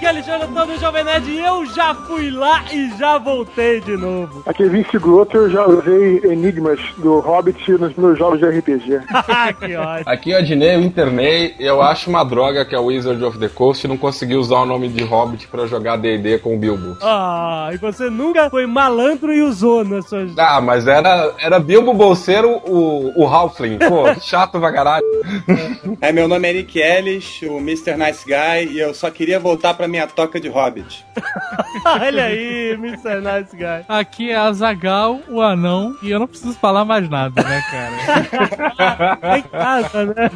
Aqui é Alexandre Antônio Jovem Nerd e eu já fui lá e já voltei de novo. Aqui é Vince Grotto, eu já usei enigmas do Hobbit nos meus jogos de RPG. que ótimo. Aqui é o Adnei, eu internei, e eu acho uma droga que a Wizard of the Coast não conseguiu usar o nome de Hobbit pra jogar D&D com o Bilbo. Ah, e você nunca foi malandro e usou nas suas... Ah, mas era, era Bilbo Bolseiro, o, o Halfling. Pô, chato pra caralho. É, meu nome é Nick Ellis, o Mr. Nice Guy, e eu só queria voltar pra minha toca de Hobbit. Olha aí, Mr. Nice Guy. Aqui é a Zagal, o anão, e eu não preciso falar mais nada, né, cara? Em casa, né?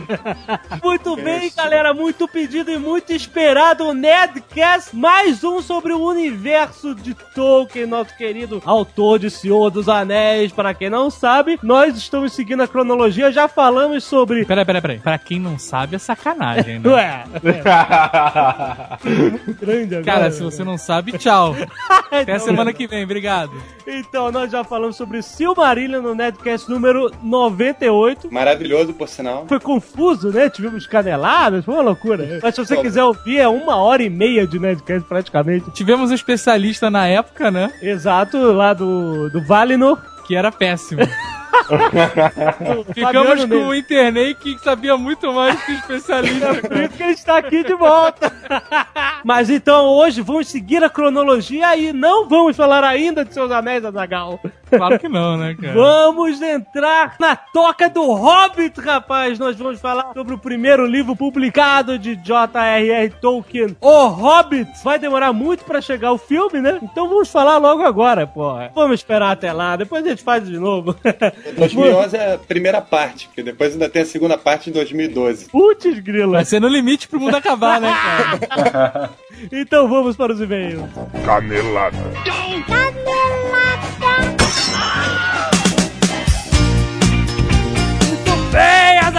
Muito bem, galera, muito pedido e muito esperado o Nerdcast, mais um sobre o universo de Tolkien, nosso querido autor de Senhor dos Anéis. Para quem não sabe, nós estamos seguindo a cronologia, já falamos sobre... Peraí, peraí, peraí. Pra quem não sabe, é sacanagem, né? Ué, é. Grande agora. Cara, se você não sabe, tchau. Até Então, semana que vem, obrigado. Então, nós já falamos sobre Silmarillion no Nerdcast número 98. Maravilhoso, por sinal. Foi confuso, né? Tivemos caneladas, foi uma loucura. Mas se você quiser ouvir, é uma hora e meia de Nerdcast praticamente. Tivemos um especialista na época, né? Exato, lá do, do Valinor. Que era péssimo. Ficamos Fabiano com o Internei que sabia muito mais que o especialista. Por isso que ele está aqui de volta. Mas então hoje vamos seguir a cronologia e não vamos falar ainda de seus anéis, Azagal. Claro que não, né, cara? Vamos entrar na toca do Hobbit, rapaz. Nós vamos falar sobre o primeiro livro publicado de J.R.R. Tolkien, O Hobbit. Vai demorar muito pra chegar o filme, né? Então vamos falar logo agora, porra. Vamos esperar até lá, depois a gente faz de novo. 2011 é a primeira parte, porque depois ainda tem a segunda parte em 2012. Putz, grila. Vai ser no limite pro mundo acabar, né, cara? Então vamos para os e-mails. Canelada. Bem,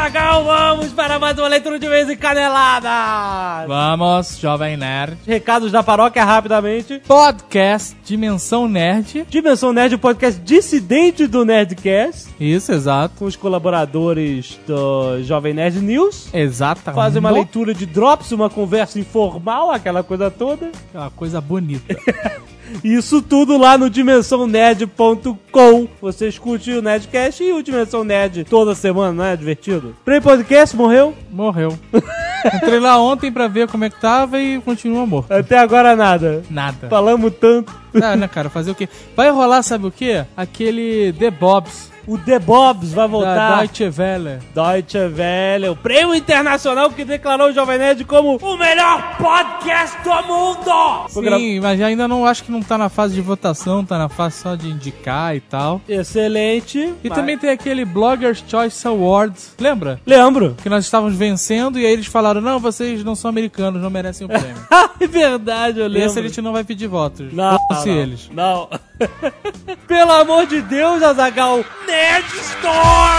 Azagal, vamos para mais uma leitura de vez em canelada. Vamos, Jovem Nerd. Recados da paróquia rapidamente. Podcast Dimensão Nerd. Dimensão Nerd, o podcast dissidente do Nerdcast, Isso, exato. com os colaboradores do Jovem Nerd News. Exatamente. Fazem uma leitura de drops, uma conversa informal, aquela coisa toda. Uma coisa bonita. Isso tudo lá no dimensãonerd.com. Você escute o Nerdcast e o Dimensão Nerd toda semana, não é divertido? Play Podcast morreu? Morreu. Entrei lá ontem pra ver como é que tava e continua morto. Até agora nada. Nada. Falamos tanto. Ah, né, cara? Fazer o quê? Vai rolar, sabe o quê? Aquele The Bobs O The Bobs vai da voltar. Deutsche Welle. Deutsche Welle, o prêmio internacional que declarou o Jovem Nerd como o melhor podcast do mundo! Sim, mas ainda não acho que não tá na fase de votação, tá na fase só de indicar e tal. Excelente. E Mas- também tem aquele Bloggers Choice Awards, lembra? Lembro. Que nós estávamos vencendo e aí eles falaram: não, vocês não são americanos, não merecem o prêmio. é verdade, eu lembro. Esse a gente não vai pedir votos. Não, não, eles. Não. Pelo amor de Deus, Azagal. Nerd Storm!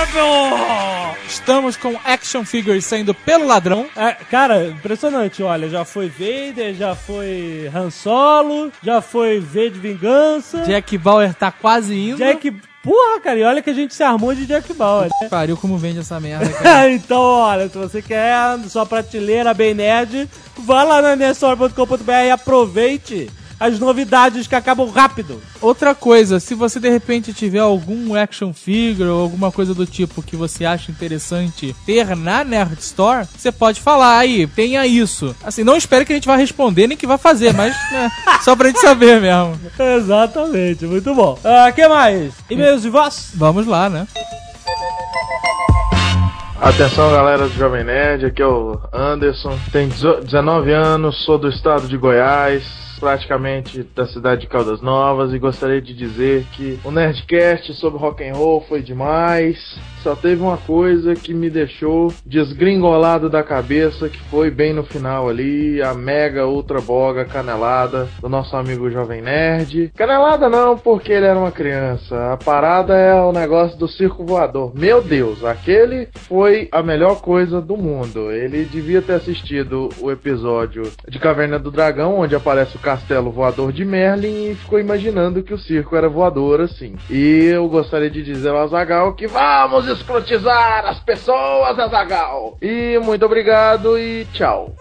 Estamos com action figures saindo pelo ladrão. É, cara, impressionante, olha, já foi Vader, já foi Han Solo, já foi V de Vingança, Jack Bauer tá quase indo. Jack... Porra, cara, e olha que a gente se armou de Jack Bauer. Pariu como vende essa merda, cara. então, olha, se você quer sua prateleira bem nerd, vá lá na nerdstore.com.br e aproveite as novidades que acabam rápido. Outra coisa, se você de repente tiver algum action figure ou alguma coisa do tipo que você acha interessante ter na Nerd Store, você pode falar aí, tenha isso. Assim, não espere que a gente vá responder nem que vá fazer, mas né, só pra gente saber mesmo. Exatamente, muito bom. O que mais? E-mails de voz? Vamos lá, né? Atenção galera do Jovem Nerd, aqui é o Anderson, tenho 19 anos, sou do estado de Goiás, praticamente da cidade de Caldas Novas e gostaria de dizer que o Nerdcast sobre rock and roll foi demais. Só teve uma coisa que me deixou desgringolado da cabeça, que foi bem no final ali, a mega ultra boga canelada do nosso amigo Jovem Nerd. Canelada não, porque ele era uma criança. A parada é o negócio do circo voador. Meu Deus, aquele foi a melhor coisa do mundo. Ele devia ter assistido o episódio de Caverna do Dragão, onde aparece o castelo voador de Merlin e ficou imaginando que o circo era voador assim. E eu gostaria de dizer ao Azagal que vamos escrotizar as pessoas, Azagal. E muito obrigado e tchau.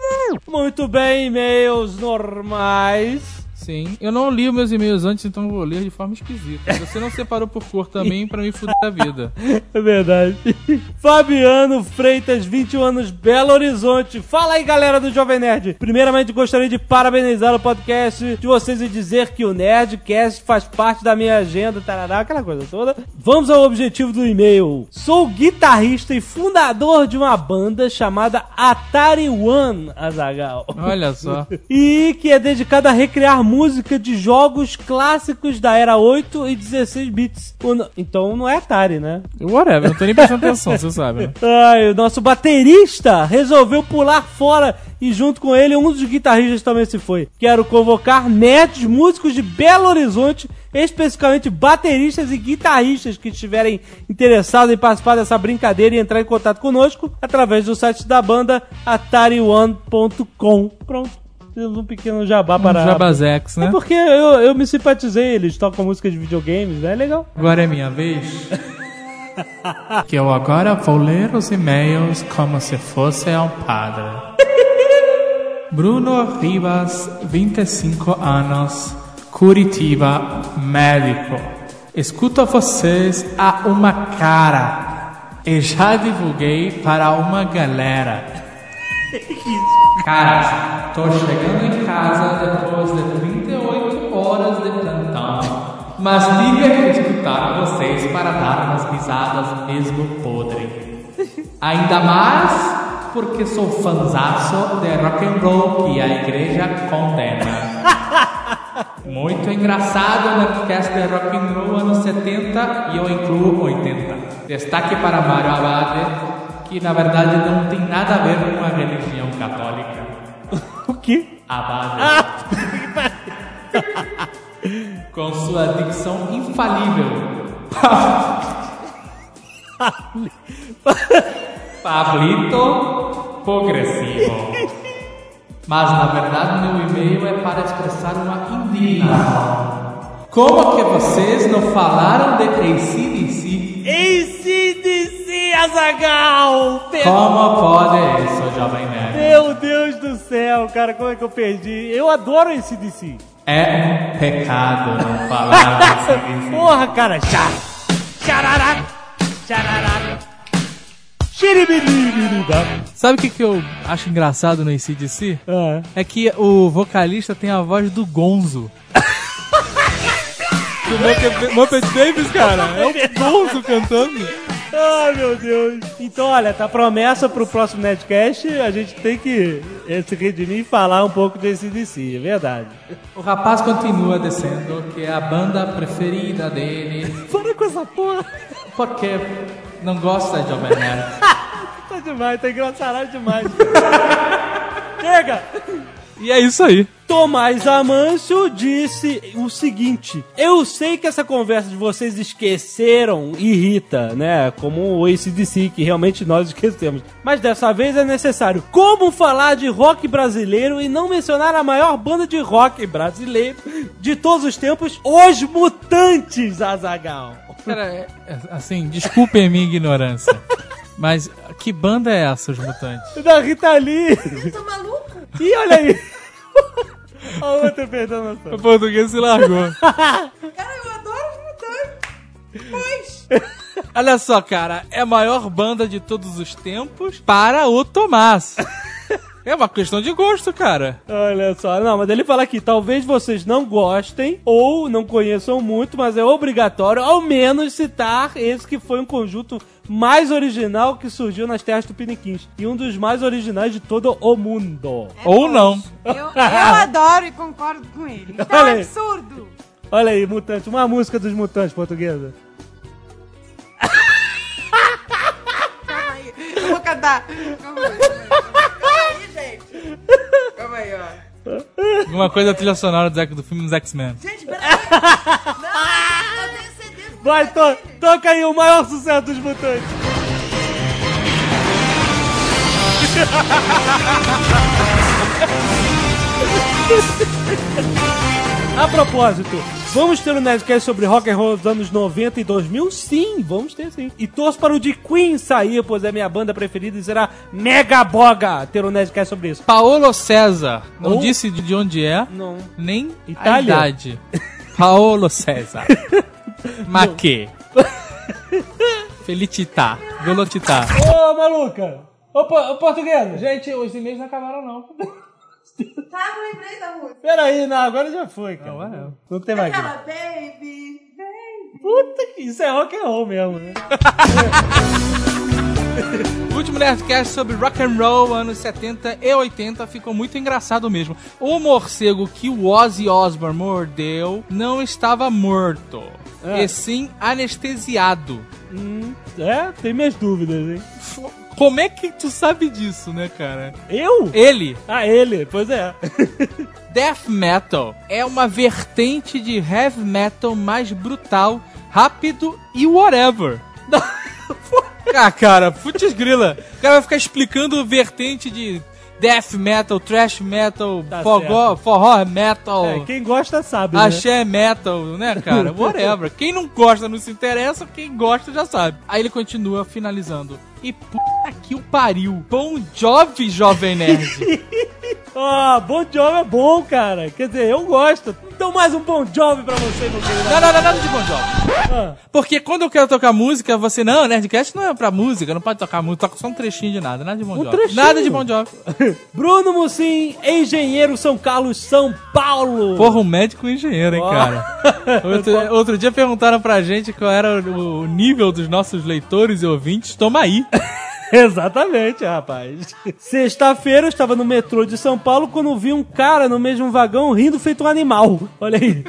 Muito bem, e-mails normais. Sim. Eu não li meus e-mails antes, então vou ler de forma esquisita. Você não separou por cor também pra me fuder a vida. É verdade. Fabiano Freitas, 21 anos, Belo Horizonte. Fala aí, galera do Jovem Nerd. Primeiramente, gostaria de parabenizar o podcast de vocês e dizer que o Nerdcast faz parte da minha agenda, tarará, aquela coisa toda. Vamos ao objetivo do e-mail. Sou guitarrista e fundador de uma banda chamada Atari One, Azagal. Olha só. E que é dedicada a recriar música de jogos clássicos da era 8 e 16 bits. Então não é Atari, né? Whatever, não tô nem prestando atenção, você sabe. né? Ai, o nosso baterista resolveu pular fora e junto com ele um dos guitarristas também se foi. Quero convocar nerds, músicos de Belo Horizonte, especificamente bateristas e guitarristas que estiverem interessados em participar dessa brincadeira e entrar em contato conosco através do site da banda atarione.com. Pronto. Temos um pequeno jabá Um para... Jabazex, É né? porque eu, eu me simpatizei, eles tocam música de videogames, né? É legal. Agora é minha vez. que eu agora vou ler os e-mails como se fosse um padre. Bruno Rivas, 25 anos, Curitiba, médico. Escuto vocês há uma cara e já divulguei para uma galera. Caras, tô chegando em casa depois de 38 horas de plantão, mas tive que escutar vocês para dar umas risadas mesmo podre. Ainda mais porque sou fanzaço de rock and roll que a igreja condena. Muito engraçado o Nerdcast de rock and roll anos 70 e eu incluo 80. Destaque para Mário Abade, que na verdade não tem nada a ver com a religião católica. O quê? Abade. com sua dicção infalível. Pablito progressivo. Mas na verdade meu e-mail é para expressar uma indignação. Como que vocês não falaram de ACDC? ACDC, Azagal! Como pode isso, Jovem Nerd? Meu Deus do céu, cara, como é que eu perdi? Eu adoro esse DC. É um pecado não falar de ACDC. Porra, cara, chá! Tcharará! Xiribiribiribá. Sabe o que, que eu acho engraçado no ACDC? Ah, É que o vocalista tem a voz do Gonzo. do Muppet, Babies, cara. É o Gonzo cantando. Ai, meu Deus. Então, olha, tá promessa pro próximo Netcast, a gente tem que eh, se redimir e falar um pouco de ACDC, é verdade. O rapaz continua dizendo que é a banda preferida dele Para com essa porra. porque não gosta de Jovem Nerd. Tá demais, tá engraçado demais. Chega! E é isso aí. Tomás Amâncio disse o seguinte: Eu sei que essa conversa de vocês esqueceram irrita, né? Como o ACDC, que realmente nós esquecemos. Mas dessa vez é necessário. Como falar de rock brasileiro e não mencionar a maior banda de rock brasileiro de todos os tempos, Os Mutantes, Azagal? Cara, é- é- assim, desculpem a minha ignorância. Mas que banda é essa, os mutantes? Da Rita Lee. Eu tô maluco? Ih, olha aí. A outra perdendo a noção. O português se largou. Cara, eu adoro mutantes. Pois. Olha só, cara, é a maior banda de todos os tempos para o Tomás. É uma questão de gosto, cara. Olha só, não, mas ele fala aqui, talvez vocês não gostem ou não conheçam muito, mas é obrigatório ao menos citar esse que foi um conjunto mais original que surgiu nas terras tupiniquins e um dos mais originais de todo o mundo. Ou não. Eu, eu adoro e concordo com ele. Isso é Olha um aí. absurdo. Olha aí, mutante, uma música dos mutantes portuguesa. Calma aí. Eu vou cantar. Calma aí. Calma aí, ó. Alguma coisa da trilha sonora do, do filme dos X-Men. Gente, peraí. Não, eu tenho CD do Vai, to toca aí o maior sucesso dos mutantes. A propósito, vamos ter um Nerdcast sobre rock and roll dos anos 90 e 2000? Sim, vamos ter sim. E torço para o de Queen sair, pois é minha banda preferida e será mega boga ter um Nerdcast sobre isso. Paolo César. Não Oh. disse de onde é, Não. nem Itália? a idade. Paolo César. Ma que? Felicità. Velocità. Ô, maluca! Ô, português! Gente, os e-mails não acabaram, não. Tá, eu lembrei da música. Peraí, não, agora já foi, cara. Não, é. Não tem mais. Aquela baby, baby. Puta que isso é rock and roll mesmo, né? O último Nerdcast sobre rock and roll, anos 70 e 80, ficou muito engraçado mesmo. O morcego que o Ozzy Osbourne mordeu não estava morto, É. e sim anestesiado. Hum, é, tem minhas dúvidas, hein? Como é que tu sabe disso, né, cara? Eu? Ele, Ah, ele, pois é. Death Metal, é uma vertente de heavy metal mais brutal, rápido e whatever. ah, cara, putz grila. O cara vai ficar explicando vertente de death metal, thrash metal, Tá forró, forró metal, É, quem gosta sabe, né? axé metal, né, cara? Whatever. Quem não gosta não se interessa, quem gosta já sabe. Aí ele continua finalizando. E puta que o pariu. Bom Jovi, Jovem Nerd. Ah, Bon Jovi é bom, cara. Quer dizer, eu gosto. Então mais um Bon Jovi pra você, meu querido. Não, não, não, nada de Bon Jovi. Ah, Porque quando eu quero tocar música, você, não, Nerdcast não é pra música, não pode tocar música, toca só um trechinho de nada, nada de Bon Um Jovi. trechinho? Nada de Bon Jovi. Bruno Mussim, engenheiro São Carlos, São Paulo. Porra, um médico e engenheiro, hein, Ó. cara. Outro, outro dia perguntaram pra gente qual era o o nível dos nossos leitores e ouvintes, toma aí. Exatamente, rapaz. Sexta-feira eu estava no metrô de São Paulo quando vi um cara no mesmo vagão rindo feito um animal. Olha aí.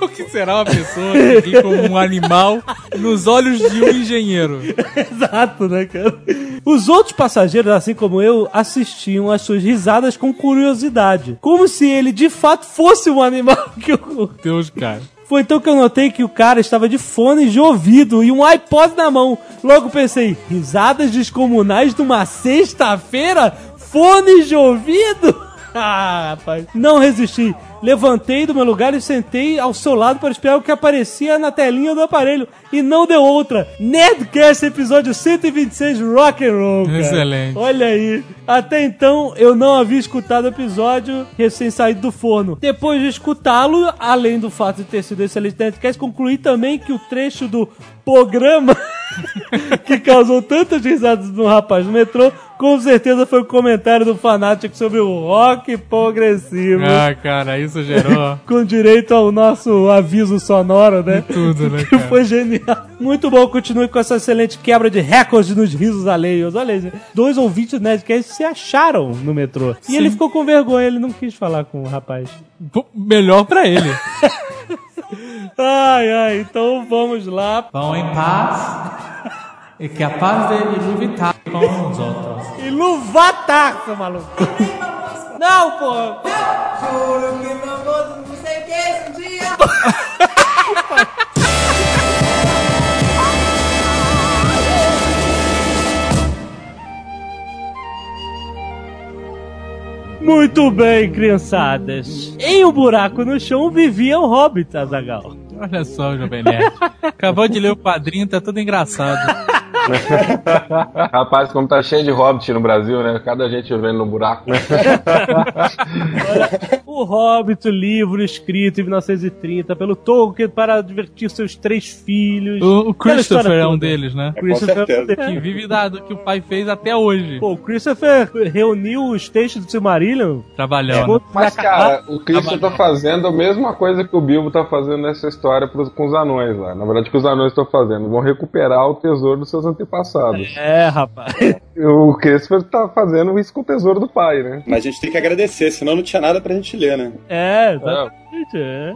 O que será uma pessoa que ri como um animal nos olhos de um engenheiro? Exato, né, cara? Os outros passageiros, assim como eu, assistiam às suas risadas com curiosidade. Como se ele de fato fosse um animal que eu. Deus, cara. Foi então que eu notei que o cara estava de fone de ouvido e um iPod na mão. Logo pensei, risadas descomunais numa sexta-feira? Fones de ouvido? Ah, rapaz. Não resisti. Levantei do meu lugar e sentei ao seu lado para esperar o que aparecia na telinha do aparelho. E não deu outra. Nerdcast episódio 126 Rock and Roll. Cara. Excelente. Olha aí. Até então eu não havia escutado o episódio recém saído do forno. Depois de escutá-lo, além do fato de ter sido excelente Nerdcast, concluí também que o trecho do programa que causou tantas risadas no rapaz no metrô, com certeza foi o comentário do fanático sobre o rock progressivo. Ah, cara, isso gerou Com direito ao nosso aviso sonoro, né? tudo, né, Que cara? foi genial. Muito bom, continue com essa excelente quebra de recordes nos risos alheios. Olha aí, dois ouvintes do Nerdcast se acharam no metrô. E Sim. ele ficou com vergonha, ele não quis falar com o rapaz. Pô, Melhor pra ele. Ai, ai, então vamos lá. Vão em paz e que a paz dele evitar com os outros. E luvatar, seu maluco. Não, pô. Juro que meu não sei o que esse dia. Muito bem, criançadas. Em um buraco no chão vivia o Hobbit, Azagal. Olha só, Jovem Nerd. Acabou de ler o padrinho, tá tudo engraçado. Rapaz, como tá cheio de hobbit no Brasil, né? Cada gente vivendo no buraco. O Hobbit, o livro escrito em 1930 pelo Tolkien para divertir seus três filhos. O, o Christopher é um deles, né? Christopher é um. Que vive da, do que o pai fez até hoje. Pô, o Christopher reuniu os textos do Silmarillion. Trabalhando. Mas, cara, o Christian tá fazendo a mesma coisa que o Bilbo tá fazendo nessa história pros, com os anões lá. Na verdade, o que os anões estão fazendo? Vão recuperar o tesouro dos seus antepassados. É, rapaz. O Christopher tá fazendo isso com o tesouro do pai, né? Mas a gente tem que agradecer, senão não tinha nada pra gente né? É, exatamente. É.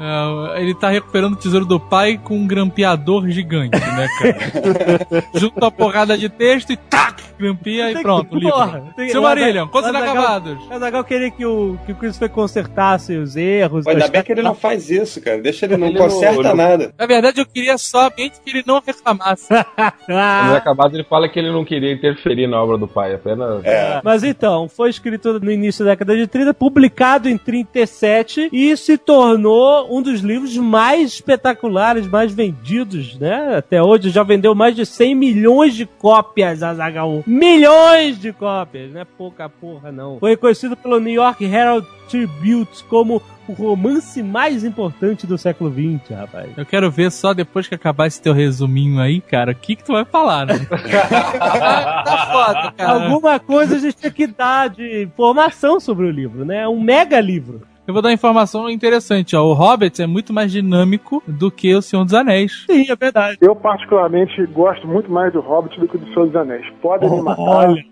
É, ele tá recuperando o tesouro do pai com um grampeador gigante, né, cara? Junta uma porrada de texto e tac! Grampia e que- pronto, o livro. porra, tem- Silmarillion, o contos Azaghal- inacabados. O Azaghal queria que o, que o Christopher consertasse os erros. Ainda bem que ele não faz isso, cara. Deixa ele não Ele conserta não- nada. Na verdade, eu queria somente que ele não reclamasse. Mas Ah, acabado ele fala que ele não queria interferir na obra do pai, apenas. É. Mas então, foi escrito no início da década de 30, publicado em 37 e se tornou um dos livros mais espetaculares, mais vendidos, né? Até hoje já vendeu mais de 100 milhões de cópias, Azaghal. Milhões de cópias, não é pouca porra não. Foi conhecido pelo New York Herald Tribute como o romance mais importante do século XX, rapaz. Eu quero ver só depois que acabar esse teu resuminho aí, cara, o que que tu vai falar, né? tá foda, cara. Alguma coisa a gente tinha que dar de informação sobre o livro, né? É um mega livro. Eu vou dar uma informação interessante, ó. O Hobbit é muito mais dinâmico do que o Senhor dos Anéis. Sim, é verdade. Eu, particularmente, gosto muito mais do Hobbit do que do Senhor dos Anéis. Podem me matar, Olha.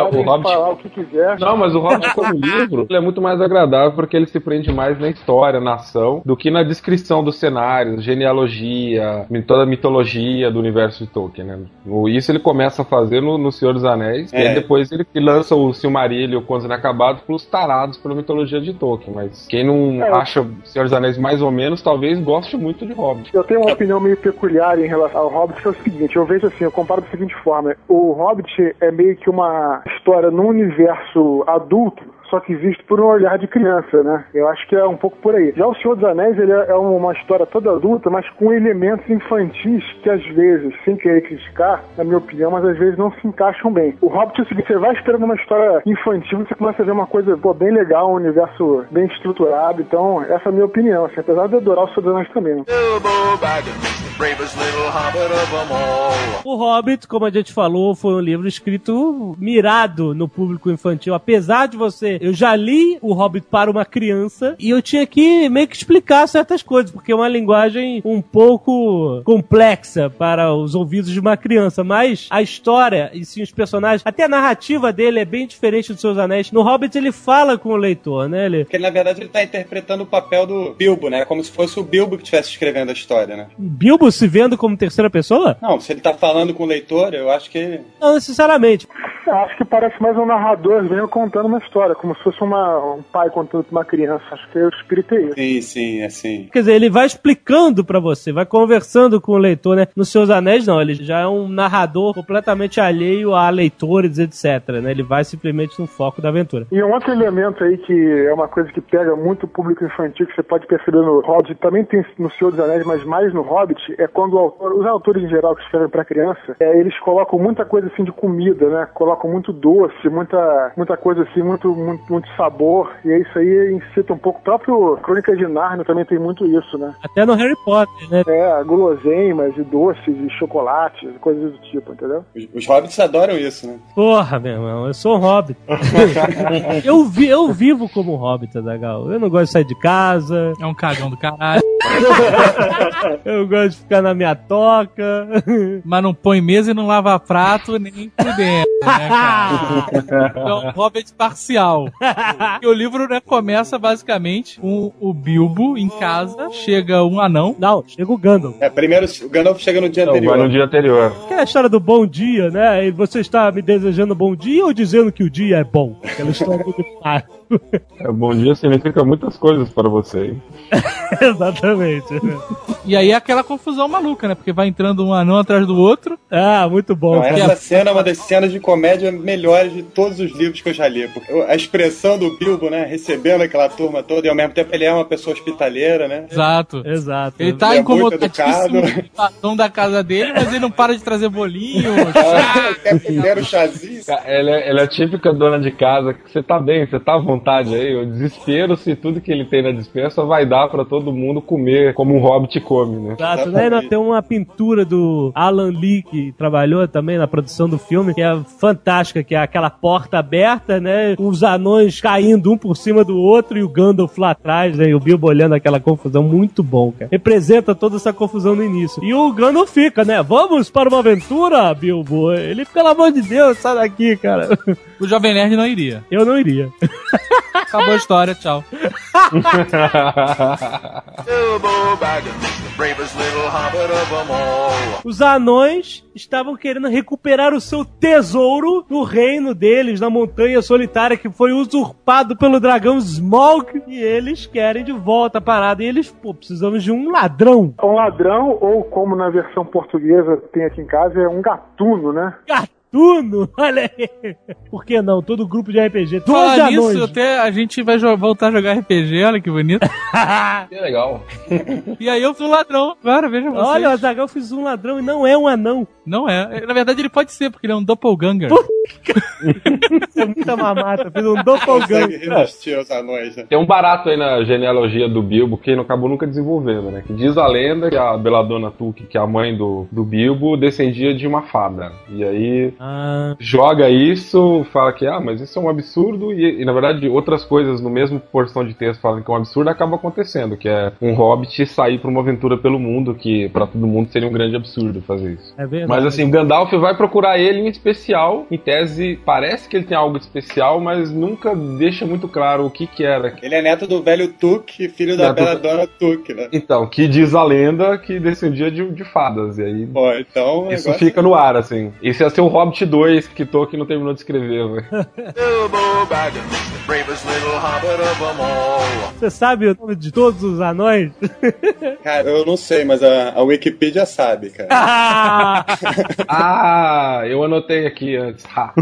Podem Não, Hobbit- falar o que quiser. Não, mas o Hobbit como livro, ele é muito mais agradável porque ele se prende mais na história, na ação, do que na descrição dos cenários, genealogia, toda a mitologia do universo de Tolkien, né? Isso ele começa a fazer no, no Senhor dos Anéis, e É. aí depois ele lança o Silmarillion, o Contos Inacabados, pros tarados pela mitologia de Tolkien, mas quem não É. acha o Senhor dos Anéis mais ou menos, talvez goste muito de Hobbit. Eu tenho uma opinião meio peculiar em relação ao Hobbit, que é o seguinte, eu vejo assim, eu comparo da seguinte forma, o Hobbit é meio que uma história num universo adulto, só que visto por um olhar de criança, né? Eu acho que é um pouco por aí. Já o Senhor dos Anéis, ele é uma história toda adulta, mas com elementos infantis que às vezes, sem querer criticar, na minha opinião, mas às vezes não se encaixam bem. O Hobbit é o seguinte, você vai esperando uma história infantil, você começa a ver uma coisa pô, bem legal, um universo bem estruturado, então essa é a minha opinião, assim, apesar de adorar o Senhor dos Anéis também. né? O Hobbit, como a gente falou, foi um livro escrito mirado no público infantil. Apesar de você. Eu já li o Hobbit para uma criança e eu tinha que meio que explicar certas coisas, porque é uma linguagem um pouco complexa para os ouvidos de uma criança. Mas a história e sim os personagens, até a narrativa dele é bem diferente dos seus anéis. No Hobbit ele fala com o leitor, né? Ele, Porque na verdade, ele tá interpretando o papel do Bilbo, né? Como se fosse o Bilbo que estivesse escrevendo a história, né? Bilbo se vendo como terceira pessoa? Não, se ele tá falando com o leitor, eu acho que. Não necessariamente. Eu acho que parece mais um narrador mesmo contando uma história, como se fosse uma, um pai contando pra uma criança. Acho que o espírito é isso. Sim, sim, assim. Quer dizer, ele vai explicando pra você, vai conversando com o leitor, né? Nos seus anéis, não, ele já é um narrador completamente alheio a leitores, etc, né? Ele vai simplesmente no foco da aventura. E um outro elemento aí que é uma coisa que pega muito o público infantil, que você pode perceber no Hobbit, também tem no Senhor dos Anéis, mas mais no Hobbit, é quando o autor, os autores em geral que escrevem pra criança, é, eles colocam muita coisa assim de comida, né? Colocam muito doce, muita, muita coisa assim, muito, muito, muito sabor, e é isso aí incita um pouco. O próprio Crônica de Nárnia também tem muito isso, né? Até no Harry Potter, né? É, guloseimas e doces e chocolates, coisas do tipo, entendeu? Os, os hobbits adoram isso, né? Porra, meu irmão, eu sou um hobbit. eu, vi, eu vivo como um hobbit, Adagal. Eu não gosto de sair de casa, É um cagão do caralho. eu gosto de ficar na minha toca. Mas não põe mesa e não lava prato nem por dentro, né, cara? É um Hobbit parcial. E o livro, né, começa basicamente com o Bilbo em casa, chega um anão. Não, chega o Gandalf. É, primeiro o Gandalf chega no dia Não, anterior. vai no dia anterior. Que é a história do bom dia, né? E você está me desejando bom dia ou dizendo que o dia é bom? Aquela história do fácil. É, bom dia significa muitas coisas para você. hein? Exatamente. E aí é aquela confusão maluca, né? Porque vai entrando um anão atrás do outro. Ah, muito bom. Não, essa cena é uma das cenas de comédia melhores de todos os livros que eu já li. Porque a expressão do Bilbo, né? Recebendo aquela turma toda e ao mesmo tempo ele é uma pessoa hospitaleira, né? Exato. Exato. Ele tá Ele é incomodadíssimo patrão da casa dele, mas ele não para de trazer bolinho. Quer pegar o chazinho? Ca- Ela é, ela é a típica dona de casa que você tá bem, você tá à vontade aí. O desespero, se tudo que ele tem na dispensa vai dar pra todo mundo comer como um hobbit come, né? Exato, né? Temos uma pintura do Alan Lee, que trabalhou também na produção do filme, que é fantástica, que é aquela porta aberta, né? Os anões caindo um por cima do outro e o Gandalf lá atrás, né? E o Bilbo olhando aquela confusão. Muito bom, cara. Representa toda essa confusão no início. E o Gandalf fica, né? Vamos para uma aventura, Bilbo. Ele, pelo amor de Deus, sai daqui, cara. O Jovem Nerd não iria. Eu não iria. Acabou a história, tchau. Os anões estavam querendo recuperar o seu tesouro no reino deles, na montanha solitária que foi usurpado pelo dragão Smaug. E eles querem de volta a parada. E eles, pô, precisamos de um ladrão. Um ladrão, ou como na versão portuguesa tem aqui em casa, é um gatuno, né? Gatuno! Olha aí. Por que não? Todo grupo de RPG. Todos Falar anões. nisso, até a gente vai jo- voltar a jogar RPG, olha que bonito. Que legal. e aí eu fui um ladrão, claro, veja você. Olha, o Azaghal fez um ladrão e não é um anão. Não é. Na verdade, ele pode ser, porque ele é um doppelganger. Isso é muita mamata. Fez um Consegue doppelganger. resistir aos anões, né? Tem um barato aí na genealogia do Bilbo que não acabou nunca desenvolvendo, né? Que diz a lenda que a Beladona Tuque, que é a mãe do, do Bilbo, descendia de uma fada. E aí Ah, joga isso, fala que, ah, mas isso é um absurdo, e, e, na verdade outras coisas no mesmo porção de texto falam que é um absurdo, acaba acontecendo, que é um hobbit sair pra uma aventura pelo mundo, que pra todo mundo seria um grande absurdo fazer isso. é verdade. Mas assim, Gandalf vai procurar ele em especial, em tese parece que ele tem algo de especial, mas nunca deixa muito claro o que que era. Ele é neto do velho Tuque, filho da Neto- bela dona Tuque, né? Então, que diz a lenda que descendia de, de fadas, e aí... Pô, então Isso negócio- fica no ar, assim. Isso ia ser o Hobbit 2 que Tolkien não terminou de escrever, velho. Você sabe o nome de todos os anões? Cara, eu não sei, mas a, a Wikipedia sabe, cara. Ah! Ah, eu anotei aqui antes. Ha.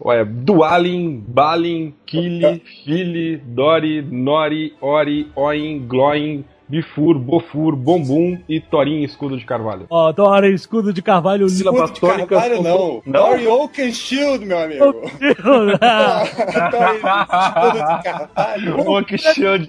Olha, Dualin, Balin, Kili, Fili, Dori, Nori, Ori, Oin, Gloin, Bifur, Bofur, Bombum e Torin Escudo de Carvalho. Ó, Dora, escudo de carvalho de tônicas. Carvalho, não. Não? Dory Oaken Shield, meu amigo. Ah, Dory Escudo de Carvalho. Oh, que shield.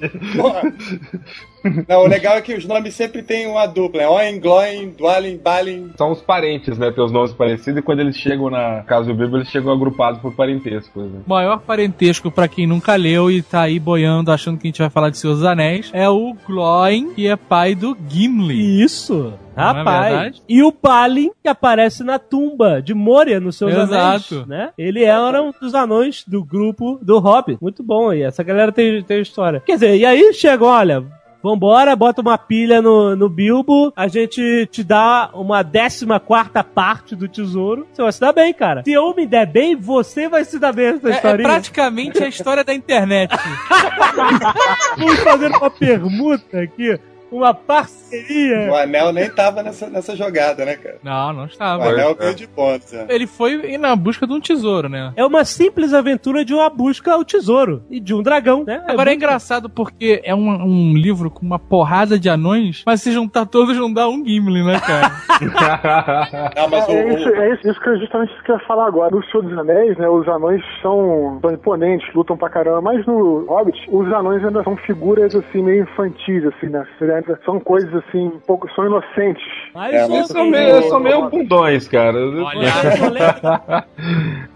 Não, o legal é que os nomes sempre têm uma dupla. É Oin, Gloin, Dwalin, Balin. São os parentes, né? Tem os nomes parecidos e quando eles chegam na casa do Bíblia, eles chegam agrupados por parentesco. Né? O maior parentesco pra quem nunca leu e tá aí boiando achando que a gente vai falar de Seus Anéis é o Glóin, que é pai do Gimli. Isso, Não é rapaz. verdade? e o Balin, que aparece na tumba de Moria, nos seus Exato. anéis, né? Ele era um dos anões do grupo do Hobbit. Muito bom aí, essa galera tem, tem história. Quer dizer, e aí chegou, olha... Vambora, bota uma pilha no, no Bilbo, a gente te dá uma décima quarta parte do tesouro. Você vai se dar bem, cara. Se eu me der bem, você vai se dar bem nessa É, é historinha. praticamente a história da internet. Vamos fazer uma permuta aqui, uma parceria. O anel nem tava nessa, nessa jogada, né, cara? Não, não O estava. anel veio de bônus, né? Ele foi na busca de um tesouro, né? É uma simples aventura de uma busca ao tesouro e de um dragão, né? Agora é engraçado porque é um, um livro com uma porrada de anões, mas se juntar todos não dá um Gimli, né, cara? Não, mas o, É isso, o- é isso, que eu justamente que eu ia falar agora. No Senhor dos Anéis, né, os anões são, são imponentes, lutam pra caramba, mas no Hobbit, os anões ainda são figuras assim, meio infantis, assim, né? Ainda São coisas assim, um pouco, são inocentes. Mas É, mas São meio, são meio bundões, cara. Mas o legal-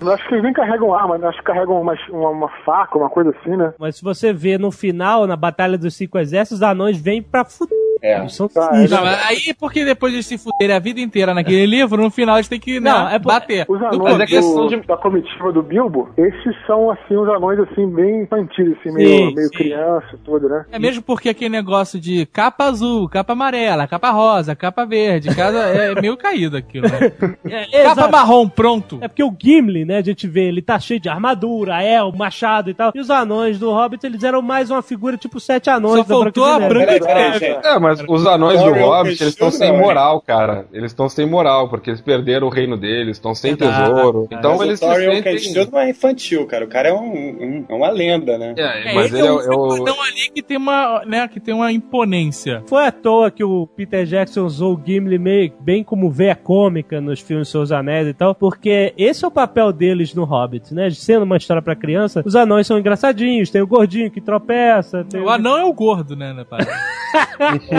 Eu acho que eles nem carregam arma, né? acho que carregam uma, uma, uma faca, uma coisa assim, né? Mas se você vê no final, na Batalha dos Cinco Exércitos, os anões vêm pra fuder. É. Eles são Tá. Não, mas aí porque depois de se fuderem a vida inteira naquele livro, no final eles têm que né, Não, é por- bater. Os anões é do- de- da comitiva do Bilbo, esses são assim, os anões assim, bem infantis, assim, Sim, meio, meio sim. criança, tudo, né? É mesmo porque aquele negócio de capa azul, capa amarela, capa rosa, capa verde, cada é meio caído aquilo, né? É, Capa marrom, pronto. É porque o Gimli, né, a gente vê, ele tá cheio de armadura, el, machado e tal. E os anões do Hobbit, eles eram mais uma figura tipo sete anões Só faltou a Branca peraí, gente. É, mas os anões do Hobbit, eles estão sem moral, cara. Eles estão sem moral, porque eles perderam o reino deles, estão sem Verdade. tesouro. Então Mas eles o se Torion sentem... Castillo não é infantil, cara. O cara é um, um- é uma lenda, né? É, É, mas ele é é, um o- é o... ali que tem uma, né, que tem uma imponência. Foi à toa que o Peter Jackson usou o Gimli meio bem como veia cômica nos filmes Seus Anéis e tal, porque esse é o papel deles no Hobbit, né? Sendo uma história pra criança, os anões são engraçadinhos, tem o gordinho que tropeça, tem O anão é o gordo, né, né, pai?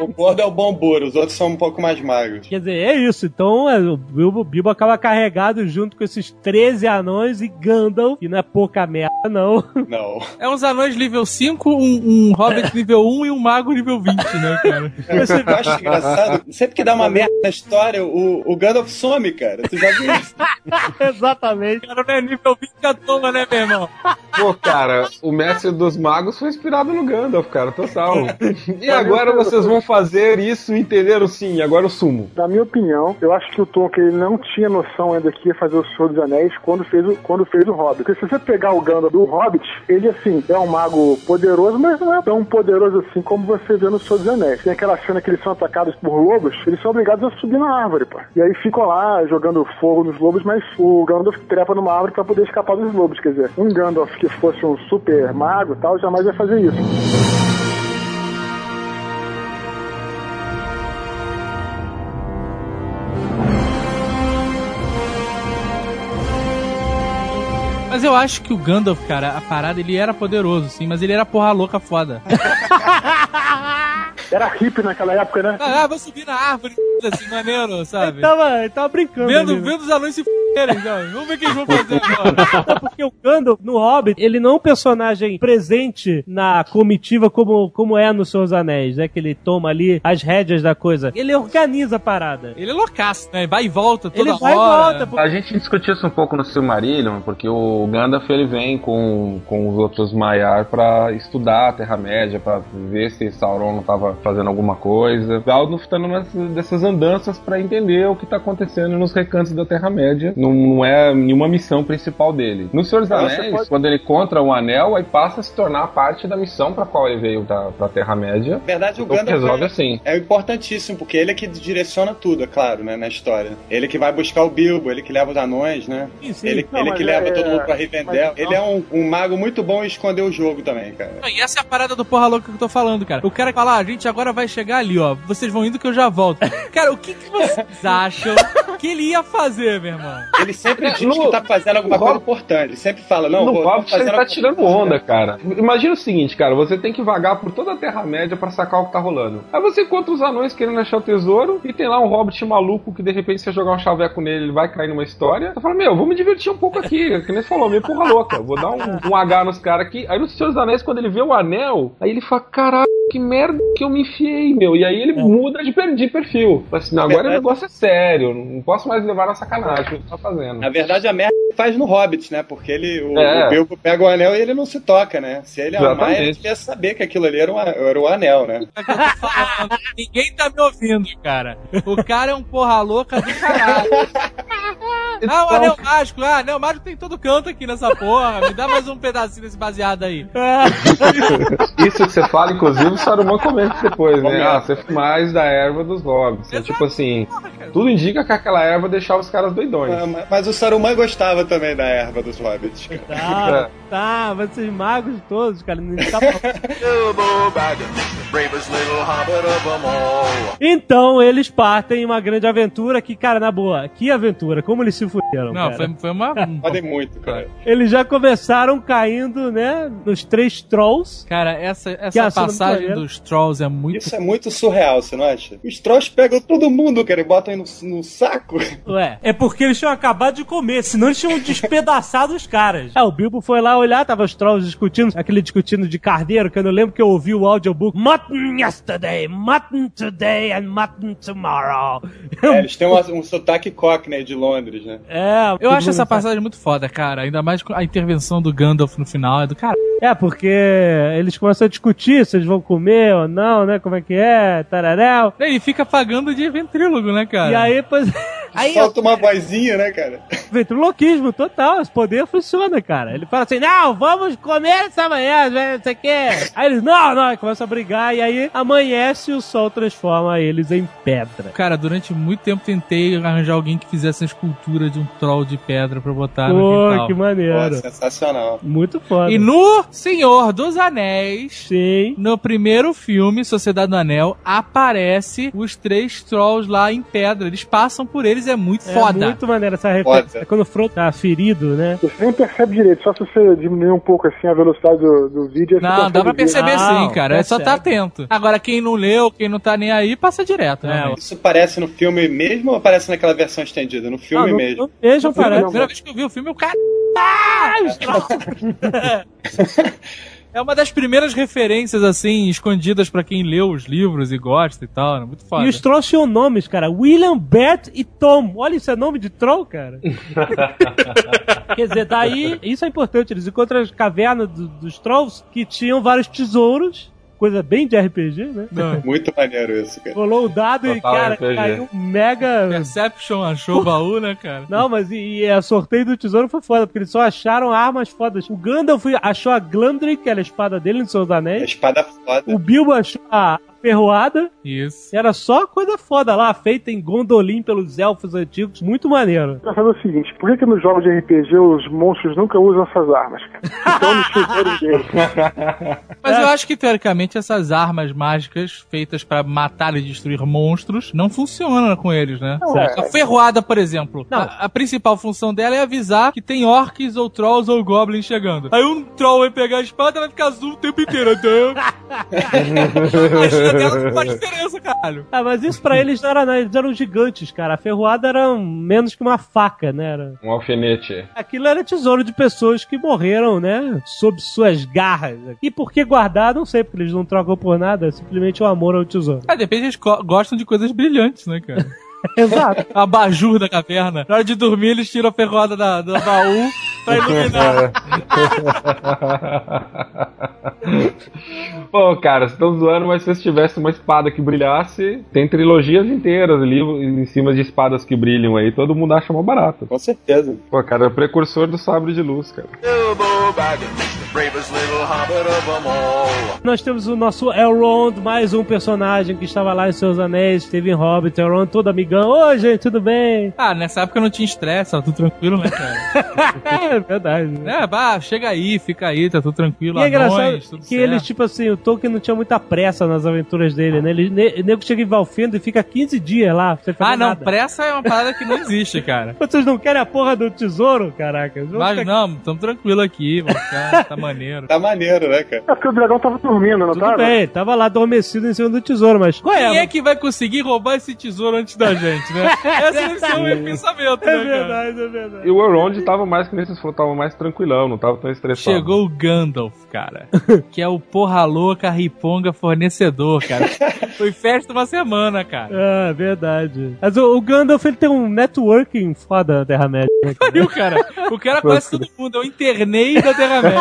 O gordo é o bomburo, os outros são um pouco mais magros. Quer dizer, é isso. Então é, o Bilbo, Bilbo acaba carregado junto com esses 13 anões e Gandalf, que não é pouca merda, não. Não. É uns anões nível 5, um, um hobbit nível 1 e um mago nível 20, né, cara? Você Eu acho engraçado. Sempre que dá uma merda na história, o, o Gandalf some, cara. Tu já viu isso? Exatamente. O cara não é nível 20 à toa, né, meu irmão? Pô, cara, o mestre dos magos foi inspirado no Gandalf, cara, total. E Mas agora vocês vão fazer isso entenderam sim, agora eu sumo. Na minha opinião, eu acho que o Tolkien ele não tinha noção ainda que ia fazer o Senhor dos Anéis quando fez o, quando fez o Hobbit. Porque se você pegar o Gandalf do Hobbit, ele, assim, é um mago poderoso, mas não é tão poderoso assim como você vê no Senhor dos Anéis. Tem aquela cena que eles são atacados por lobos, eles são obrigados a subir na árvore, pô. E aí ficam lá jogando fogo nos lobos, mas o Gandalf trepa numa árvore pra poder escapar dos lobos. Quer dizer, um Gandalf que fosse um super mago e tal, jamais ia fazer isso. Mas eu acho que o Gandalf, cara, a parada, ele era poderoso, sim, mas ele era porra louca foda. Era hippie naquela época, né? Ah, vou subir na árvore, assim, maneiro, sabe? Ele tava, ele tava brincando. Vendo, ali, né? vendo os anões se f***erem, então. Vamos ver o que eles vão fazer agora. É porque o Gandalf, no Hobbit, ele não é um personagem presente na comitiva como, como é no Senhor dos Anéis, né? Que ele toma ali as rédeas da coisa. Ele organiza a parada. Ele é loucaço, né? Vai e volta toda Ele vai e volta. pô. A gente discutiu isso um pouco no Silmarillion, porque o Gandalf ele vem com, com os outros Maiar pra estudar a Terra-média, pra ver se Sauron não tava fazendo alguma coisa. Gandalf tá numa dessas andanças pra entender o que tá acontecendo nos recantos da Terra-média. Não, não é nenhuma missão principal dele. No Senhor dos Anéis, pode- quando ele encontra o anel, aí passa a se tornar parte da missão pra qual ele veio da, pra Terra-média. Na verdade, o Gandalf resolve é, assim. é importantíssimo, porque ele é que direciona tudo, é claro, né, na história. Ele que vai buscar o Bilbo, ele que leva os anões, né? Sim, sim. Ele, Não, ele que leva é- todo mundo pra Rivendell. Ele é um, um mago muito bom em esconder o jogo também, cara. E essa é a parada do porra louca que eu tô falando, cara. O cara fala, ah, a gente agora vai chegar ali, ó. Vocês vão indo que eu já volto. Cara, o que, que vocês acham que ele ia fazer, meu irmão? Ele sempre diz No- que tá fazendo alguma coisa importante. Ele sempre fala, não, no vou, Hobbit fazendo ele tá tirando onda, cara. Imagina o seguinte, cara, você tem que vagar por toda a Terra-média pra sacar o que tá rolando. Aí você encontra os anões querendo achar o tesouro e tem lá um hobbit maluco que de repente você jogar um chaveco nele, ele vai cair numa história. Você fala, meu, vou me divertir um pouco aqui, que nem você falou, meio porra louca. Vou dar um, um H nos caras aqui. Aí no Senhor dos Anéis, quando ele vê o anel, aí ele fala, caralho, que merda que eu me enfiei, meu. E aí ele muda de, per- de perfil. Fala assim, não, agora o Verdade. negócio é sério, não posso mais levar na sacanagem o que ele tá fazendo. Na verdade, a merda ele faz no Hobbit, né? Porque ele, o, É. o Bilbo pega o anel e ele não se toca, né? Se ele amar, Exatamente. ele devia saber que aquilo ali era, um, era o anel, né? É. Ninguém tá me ouvindo, cara. O cara é um porra louca do caralho. Ah, o anel mágico. Ah, anel mágico tem todo canto aqui nessa porra. Me dá mais um pedacinho desse baseado aí. Isso que você fala, inclusive, o Saruman comenta depois, né? Ah, você foi mais da erva dos hobbits. É tipo assim, tudo indica que aquela erva deixava os caras doidões. Ah, mas- Mas o Saruman gostava também da erva dos hobbits. Tá, tá, mas esses magos todos, cara, não tá Bilbo Baggins, the bravest little hobbit of them all. Então eles partem em uma grande aventura que, cara, na boa, que aventura, como eles se fuderam. Não, cara. foi, foi uma. Podem muito, cara. Eles já começaram caindo, né, nos três trolls. Cara, essa, essa cena passagem do dos Trolls é muito. Isso é muito surreal, você não acha? Os trolls pegam todo mundo, cara, e botam aí no, no saco. Ué. É porque eles tinham acabado de comer, senão eles tinham despedaçado os caras. É, o Bilbo foi lá olhar, tava os trolls discutindo, aquele discutindo de carneiro, que eu não lembro que eu ouvi o audiobook. Mutton yesterday, mutton today and mutton tomorrow. É, eles têm um, um sotaque cockney de Londres, né? É, Eu acho essa sabe. passagem muito foda, cara. Ainda mais com a intervenção do Gandalf no final. É do cara. É, porque eles começam a discutir se eles vão comer ou não, né? Como é que é, tararéu. Ele fica pagando de ventrílogo, né, cara? E aí, pois... Aí, Falta uma vozinha, né, cara? ventriloquismo total, esse poder funciona, cara. Ele fala assim, não, vamos comer essa manhã, não sei o quê. Aí eles, não, não, e começam a brigar, e aí amanhece e o sol transforma eles em pedra. Cara, durante muito tempo tentei arranjar alguém que fizesse a escultura de um troll de pedra pra botar no Pô, quintal. que Pô, maneiro. sensacional. Muito foda. E no Senhor dos Anéis, Sim. no primeiro filme, Sociedade do Anel, aparece os três trolls lá em pedra. Eles passam por eles, é muito É foda. muito maneiro essa referência. Foda. É Quando o Frodo tá ferido, né? Você nem percebe direito, só se você diminuir um pouco assim a velocidade do, do vídeo. Não, dá pra perceber Não, sim, cara. É só estar atento. Agora, quem não leu, quem não tá nem aí, passa direto. É, né? Isso parece no filme mesmo ou aparece naquela versão estendida? No filme Ah, no- mesmo. no- Vejam, No filme parece. não. A primeira vez que eu vi o filme, o cara. É uma das primeiras referências, assim, escondidas pra quem leu os livros e gosta e tal. né? Muito foda. E os trolls tinham nomes, cara. William, Bert e Tom. Olha, isso é nome de troll, cara. Quer dizer, daí, isso é importante. Eles encontram as cavernas do- dos trolls que tinham vários tesouros coisa bem de RPG, né? Muito maneiro isso, cara. Rolou o dado e, Total cara, RPG. caiu mega. Perception achou o baú, né, cara? Não, mas e, e a sorteio do tesouro foi foda, porque eles só acharam armas fodas. O Gandalf achou a Glamdring, que era a espada dele no Seus A Anéis. espada foda. O Bilbo achou a ferroada. Isso. Era só coisa foda lá, feita em Gondolin pelos elfos antigos. Muito maneiro. Pra saber o seguinte, por que, que nos jogos de RPG os monstros nunca usam essas armas? cara? Então deles. Mas eu acho que, teoricamente, essas armas mágicas feitas pra matar e destruir monstros não funcionam com eles, né? Não, é. A ferroada, por exemplo, Não. a, a principal função dela é avisar que tem orcs ou trolls ou goblins chegando. Aí um troll vai pegar a espada e vai ficar azul o tempo inteiro. Então, a espada dela não faz diferença, caralho. Ah, mas isso pra eles não era nada, eles eram gigantes, cara. A ferroada era menos que uma faca, né? Era... Um alfinete. Aquilo era tesouro de pessoas que morreram, né? Sob suas garras. E por que guardar? Não sei, porque eles não trocam por nada. É simplesmente o amor ao tesouro. Ah, depende, eles go- gostam de coisas brilhantes, né, cara? Exato. Abajur da caverna. Na hora de dormir, eles tiram a ferroada da, do baú pra iluminar. Pô, cara, vocês estão zoando, mas se vocês tivessem uma espada que brilhasse, tem trilogias inteiras ali em cima de espadas que brilham aí, todo mundo acha mó barato. Com certeza. Pô, cara, é o precursor do sabre de luz, cara. Nós temos o nosso Elrond, mais um personagem que estava lá em Seus Anéis, esteve em Hobbit, Elrond todo amigão. Oi, gente, tudo bem? Ah, nessa época não tinha estresse, tava tudo tranquilo, né, cara? é verdade. É, bah, chega aí, fica aí, tá tudo tranquilo. E é engraçado anões, que certo. eles, tipo assim, o Tolkien não tinha muita pressa nas aventuras dele, né? Ele, ne- o nego chega em Valfenda e fica 15 dias lá, sem fazer Ah, não, nada. pressa é uma parada que não existe, cara. Vocês não querem a porra do tesouro, caraca? Mas ficar- não, tamo tranquilo aqui, vamos ficar, tá maneiro. Tá maneiro, né, cara? É porque o dragão tava dormindo, não Tudo tava? bem, tava lá adormecido em cima do tesouro, mas... Qual Quem é? é que vai conseguir roubar esse tesouro antes da gente, né? Esse ser o meu pensamento, É né, cara? verdade, é verdade. E o Elrond tava mais, que nem falaram, tava mais tranquilão, não tava tão estressado. Chegou o Gandalf, cara. Que é o porra louca, riponga fornecedor, cara. Foi festa uma semana, cara. Ah, verdade. Mas o, o Gandalf, ele tem um networking foda na Terra-média. né, cara? Viu, cara? O cara conhece todo mundo, é o internei da Terra-média.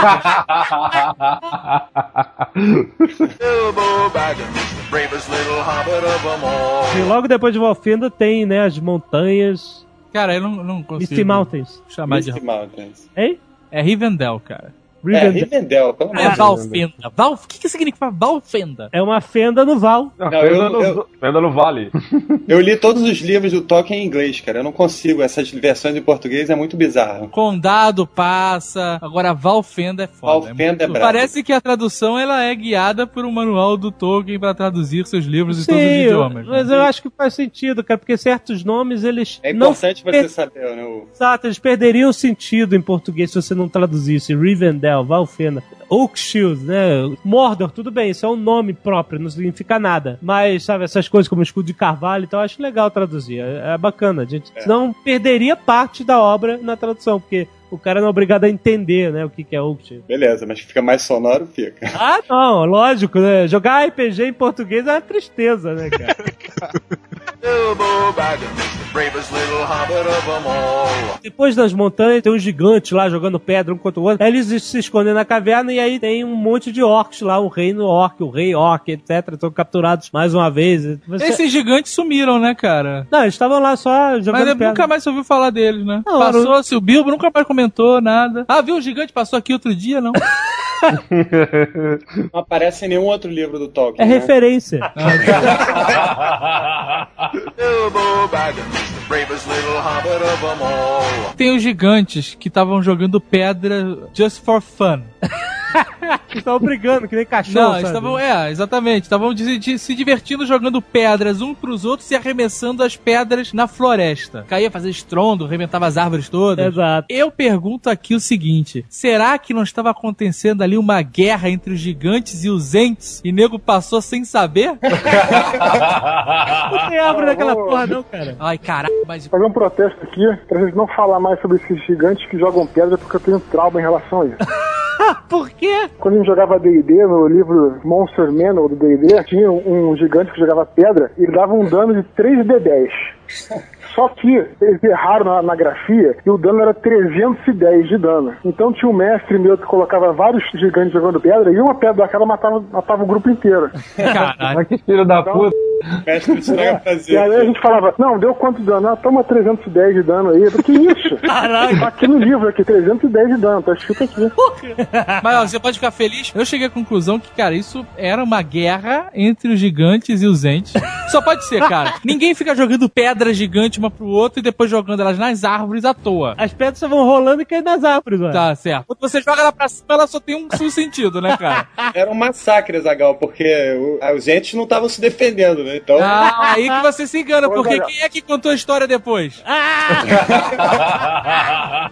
Bilbo Baggins, the bravest little hobbit of them all. E logo depois de Valfenda tem, né, as montanhas... Cara, eu não, não consigo Misty Mountains. chamar de... Misty Mountains. Hein? É Rivendell, cara. É, Rivendell. Rivendell, pelo amor É de Deus. Valfenda. Val... O que, que significa Valfenda? É uma fenda no Val. Não, Não, fenda, eu- no, eu- fenda no vale. Eu li todos os livros do Tolkien em inglês, cara. Eu não consigo. Essas versões em português é muito bizarro. Condado passa. Agora, Valfenda é foda. Valfenda é muito- brabo. Parece que a tradução ela é guiada por um manual do Tolkien pra traduzir seus livros em Sim, todos os idiomas. mas né? eu acho que faz sentido, cara, porque certos nomes, eles É não... importante você saber, né? O... Exato, eles perderiam sentido em português se você não traduzisse. Rivendell, Valfenda, Oakshield, né? Mordor, tudo bem, isso é um nome próprio, não significa nada. Mas, sabe, essas coisas como escudo de carvalho, então eu acho legal traduzir. É, é bacana, a gente não perderia parte da obra na tradução, porque o cara não é obrigado a entender, né, o que, que é Oakshield. Beleza, mas fica mais sonoro, fica. Ah, não, lógico, né? Jogar RPG em português é uma tristeza, né, cara? Depois das montanhas tem um gigante lá jogando pedra um contra o outro. Aí eles se escondem na caverna e aí tem um monte de orcs lá, um reino orc, o rei orc, etc. Estão capturados mais uma vez. Você- Esses gigantes sumiram, né, cara? Não, eles estavam lá só jogando Mas pedra. nunca mais ouviu falar deles, né? Passou-se, o Bilbo nunca mais comentou nada. Ah, viu o gigante passou aqui outro dia, não? Não aparece em nenhum outro livro do Tolkien. É né? referência. All. Tem os gigantes que estavam jogando pedra just for fun. Estavam brigando, que nem cachorro. Não, estavam, é, exatamente. Estavam de- de- se divertindo jogando pedras um pros outros e arremessando as pedras na floresta. Caía fazer estrondo, arrebentava as árvores todas. Exato. Eu pergunto aqui o seguinte: será que não estava acontecendo ali uma guerra entre os gigantes e os entes e nego passou sem saber? Não tem árvore naquela porra, não, cara. Ai, caralho, mas. Fazer um protesto aqui pra gente não falar mais sobre esses gigantes que jogam pedra, porque eu tenho trauma em relação a isso. Por quê? Quando a gente jogava D&D, no livro Monster Manual do D&D, tinha um, gigante que jogava pedra e ele dava um dano de 3d10. Só que eles erraram na, na grafia e o dano era 310 de dano. Então tinha um mestre meu que colocava vários gigantes jogando pedra e uma pedra daquela matava, matava o grupo inteiro. Caralho. Mas que filho da puta. Mestre estraga É. prazer. E aí a gente falava, não, deu quanto dano? Ah, toma 310 de dano aí. Falei, que isso? Caralho. Tá aqui no livro, aqui, 310 de dano, tá escrito aqui. Mas ó, você pode ficar feliz. Eu cheguei à conclusão que, cara, isso era uma guerra entre os gigantes e os entes. Só pode ser, cara. Ninguém fica jogando pedra gigante uma pro outro e depois jogando elas nas árvores à toa. As pedras só vão rolando e caindo nas árvores, ué. Tá, certo. Quando você joga ela pra cima, ela só tem um um sentido, né, cara? Era um massacre, Zagal, porque o- os entes não estavam se defendendo, né? Então. Ah, aí que você se engana, porque quem é que contou a história depois?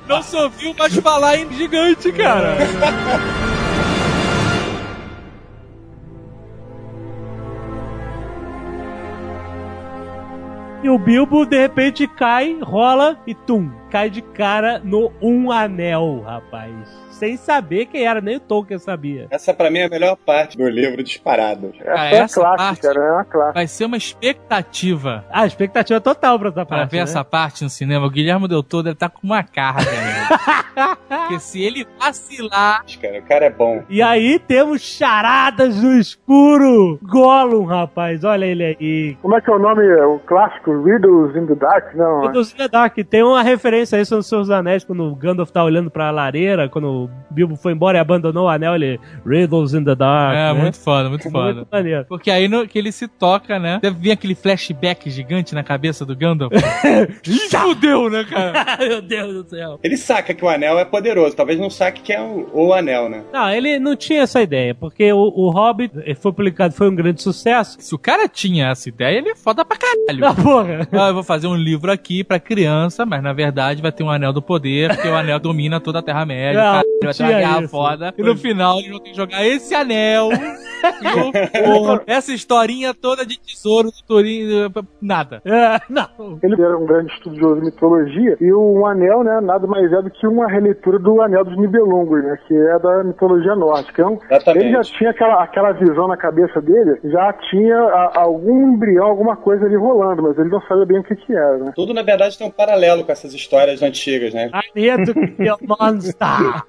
Não se ouviu mais falar em gigante, cara. E o Bilbo, de repente, cai, rola e tum, cai de cara no Um Anel, rapaz. Sem saber quem era, nem o Tolkien sabia. Essa pra mim é a melhor parte do livro disparado. Essa Ah, é a essa clássica, parte- né? É uma clássica. Vai ser uma expectativa Ah, expectativa total pra essa pra parte. ver né? essa parte no cinema. O Guilherme Del Toro deve estar com uma cara, velho. Porque se ele vacilar, Cara, o cara é bom. E aí temos charadas no escuro. Gollum, rapaz, olha ele aí. Como é que é o nome? O clássico? Riddles in the Dark? Não. O do Dark tem uma referência a isso nos seus anéis, quando o Gandalf tá olhando pra lareira, quando o Hello. Bilbo foi embora e abandonou o anel, ele Riddles in the Dark. é né? muito foda, muito foda. Muito maneiro. Porque aí no, que ele se toca, né? Deve vir aquele flashback gigante na cabeça do Gandalf. Fudeu, né, cara? Meu Deus do céu. Ele saca que o anel é poderoso, talvez não saque que é o, o anel, né? Não, ele não tinha essa ideia, porque o, o Hobbit foi publicado, foi um grande sucesso. Se o cara tinha essa ideia, ele é foda pra caralho. Ah, porra. Ah, eu vou fazer um livro aqui pra criança, mas na verdade vai ter um anel do poder, porque o anel domina toda a Terra-média. Guerra isso. foda. E no final eles vão ter que jogar esse anel. e o- essa historinha toda de tesouro do Turinho. Nada. É, não. Ele era um grande estudioso de mitologia e o Anel, né, nada mais é do que uma releitura do Anel dos Nibelungos, né, que é da mitologia nórdica. Então, Exatamente. ele já tinha aquela, aquela visão na cabeça dele, já tinha a- algum embrião, alguma coisa ali rolando, mas ele não sabia bem o que que era, né. Tudo, na verdade, tem um paralelo com essas histórias antigas, né? I need to kill monster.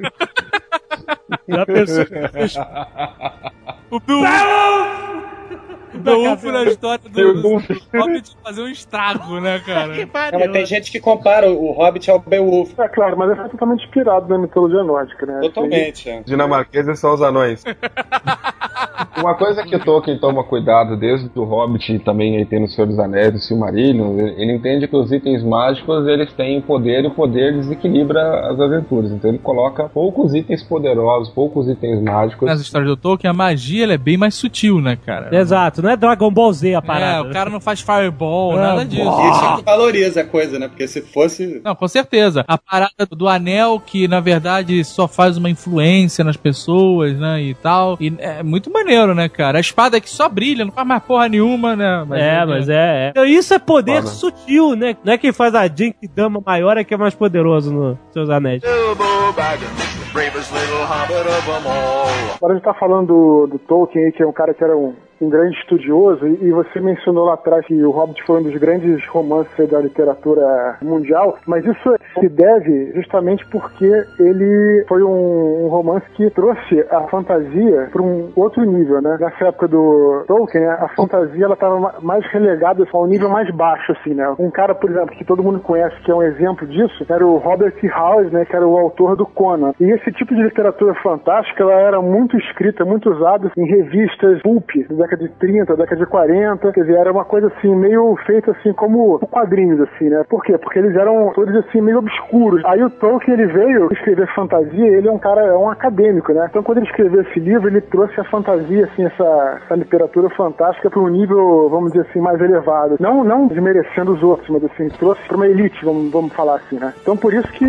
Já pensou? O Beowulf! O Beowulf na história do, do, do Hobbit fazer um estrago, né, cara? Que É, pariu. mas tem gente que compara o Hobbit ao Beowulf. É claro, mas é totalmente inspirado na mitologia nórdica, né. Totalmente. é. Dinamarqueses são os anões. Uma coisa que o Tolkien toma cuidado desde o Hobbit e também aí tem no Senhor dos Anéis e Silmarillion, ele entende que os itens mágicos eles têm poder e o poder desequilibra as aventuras. Então ele coloca poucos itens poderosos, poucos itens mágicos. Nas histórias do Tolkien, a magia ela é bem mais sutil, né, cara? Exato, não é Dragon Ball Z a parada. É, o cara não faz fireball, É, nada disso. E isso é que valoriza a coisa, né? Porque se fosse. Não, com certeza. A parada do anel, que na verdade só faz uma influência nas pessoas, né? E tal. E é muito maneiro, né, cara? A espada que só brilha, não faz mais porra nenhuma, né? é, mas é, é. Então, isso é poder sutil, né? Não é quem faz a Jink Dama maior é que é mais poderoso nos seus anéis. Agora a gente tá falando do, do Tolkien aí, que é um cara que era um, um grande estudioso, e, você mencionou lá atrás que o Hobbit foi um dos grandes romances da literatura mundial, mas isso se deve justamente porque ele foi um, um romance que trouxe a fantasia para um outro nível, né? Nessa época do Tolkien, a fantasia ela estava mais relegada a um nível mais baixo, assim, né? Um cara, por exemplo, que todo mundo conhece, que é um exemplo disso, era o Robert Howard, né? Que era o autor do Conan. E esse tipo de literatura fantástica, ela era muito escrita, muito usada em revistas pulp, da década de 30, da década de 40, quer dizer, era uma coisa assim, meio feita assim como quadrinhos, assim, né? Por quê? Porque eles eram autores assim, meio obscuros. Aí o Tolkien, ele veio escrever fantasia, ele é um cara, é um acadêmico, né? Então quando ele escreveu esse livro, ele trouxe a fantasia, assim, essa, essa literatura fantástica para um nível, vamos dizer assim, mais elevado. Não, não desmerecendo os outros, mas assim, trouxe para uma elite, vamos, vamos falar assim, né? Então por isso que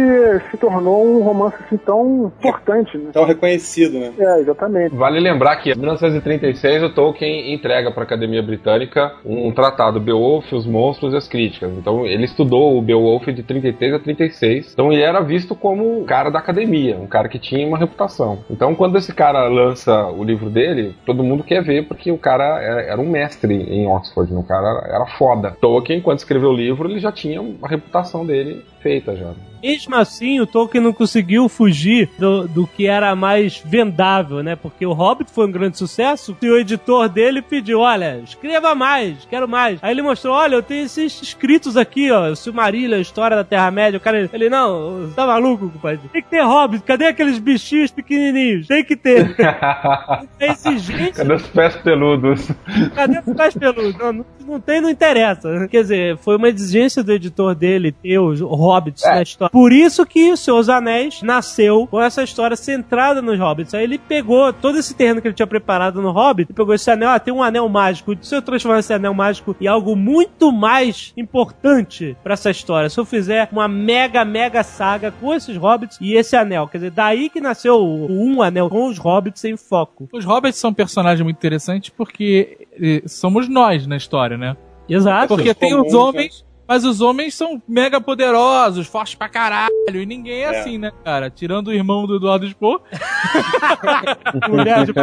se tornou um romance assim tão importante, né? Tão reconhecido, né? É, exatamente. Vale lembrar que em 1936 o Tolkien Tolkien entrega para a Academia Britânica um tratado Beowulf, os monstros e as críticas. Então ele estudou o Beowulf de 33 a 36. Então ele era visto como um cara da academia, um cara que tinha uma reputação. Então quando esse cara lança o livro dele, todo mundo quer ver porque o cara era, era um mestre em Oxford, o cara era foda. Tolkien, quando escreveu o livro, ele já tinha a reputação dele feita já. Mesmo assim, o Tolkien não conseguiu fugir do, do que era mais vendável, né? Porque o Hobbit foi um grande sucesso e o editor dele pediu: olha, escreva mais, quero mais. Aí ele mostrou: olha, eu tenho esses escritos aqui, ó, o Silmarillion, a história da Terra-média. O cara, ele, não, você tá maluco, compadre? Tem que ter Hobbit, cadê aqueles bichinhos pequenininhos? Tem que ter. tem exigência. Cadê os pés peludos? Cadê os pés peludos? Não, não, não tem, não interessa. Quer dizer, foi uma exigência do editor dele ter os Hobbits É. na história. Por isso que o Senhor dos Anéis nasceu com essa história centrada nos Hobbits. Aí ele pegou todo esse terreno que ele tinha preparado no Hobbit e pegou esse anel. Ah, tem um anel mágico. Se eu transformar esse anel mágico em algo muito mais importante pra essa história, se eu fizer uma mega, mega saga com esses Hobbits e esse anel. Quer dizer, daí que nasceu o Um Anel com os Hobbits em foco. Os hobbits são personagens muito interessantes porque eh, somos nós na história, né? Exato. Porque tem os homens, mas os homens são mega poderosos, fortes pra caralho, e ninguém é, É. assim, né, cara? Tirando o irmão do Eduardo Spohr, Mulher de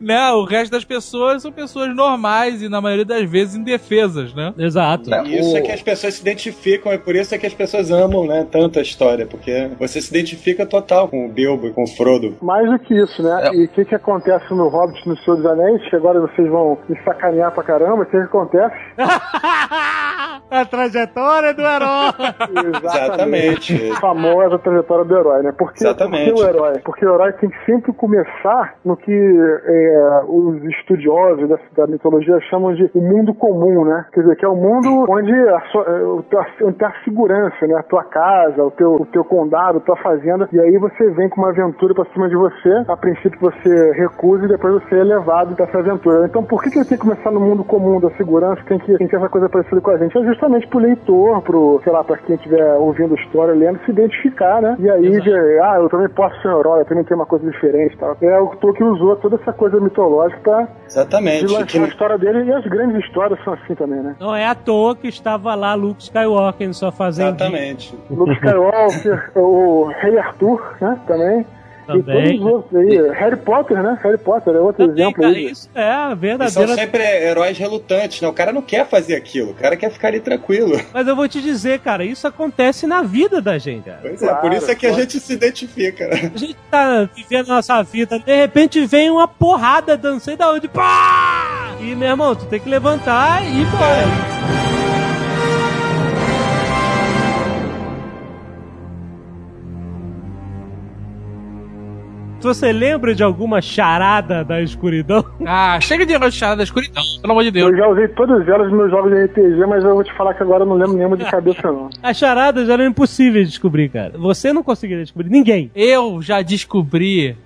né? O resto das pessoas são pessoas normais e na maioria das vezes indefesas, né? Exato. É, E isso o- é que as pessoas se identificam, e por isso é que as pessoas amam, né, tanto a história, porque você se identifica total com o Bilbo e com o Frodo. Mais do que isso, né? É. E o que, que acontece no Hobbit no Senhor dos Anéis? Que agora vocês vão me sacanear pra caramba. O que, que acontece? a trajetória do herói. Exatamente. A famosa trajetória do herói, né? Por que, Exatamente. por que o herói? Porque o herói tem que sempre começar no que é, os estudiosos da, da mitologia chamam de o mundo comum, né? Quer dizer, que é o mundo onde a, sua, é, onde tem a segurança, né? A tua casa, o teu, o teu condado, a tua fazenda. E aí você vem com uma aventura pra cima de você. A princípio você recusa e depois você é levado pra essa aventura. Então por que, que ele tem que começar no mundo comum da segurança? Tem que, tem que essa coisa parecida com a gente. É justamente pro leitor, pro, sei lá, pra quem estiver ouvindo a história, lendo, se identificar, né? E aí ver, ah, eu também posso ser um herói, eu também tenho uma coisa diferente tal. É o Tolkien usou toda essa coisa mitológica pra Exatamente. Que- a história dele e as grandes histórias são assim também, né? Não é à toa que estava lá Luke Skywalker em sua fazenda. Exatamente. Luke Skywalker, o Rei Arthur, né? Também. Também. outros aí. Harry Potter, né? Harry Potter é outro Também, exemplo cara, aí. isso é a E são verdadeira. sempre heróis relutantes, né? O cara não quer fazer aquilo, o cara quer ficar ali tranquilo. Mas eu vou te dizer, cara, isso acontece na vida da gente, cara. Pois é, Claro, por isso é que a claro. gente se identifica. né? A gente tá vivendo a nossa vida, de repente vem uma porrada não sei da onde. Pá! E, meu irmão, tu tem que levantar e ir embora. Você lembra de alguma charada da escuridão? Ah, chega de charada da escuridão, pelo amor de Deus. Eu já usei todas elas nos meus jogos de RPG, mas eu vou te falar que agora eu não lembro nenhuma de cabeça, não. As charadas eram impossíveis de descobrir, cara. Você não conseguiria descobrir, ninguém. Eu já descobri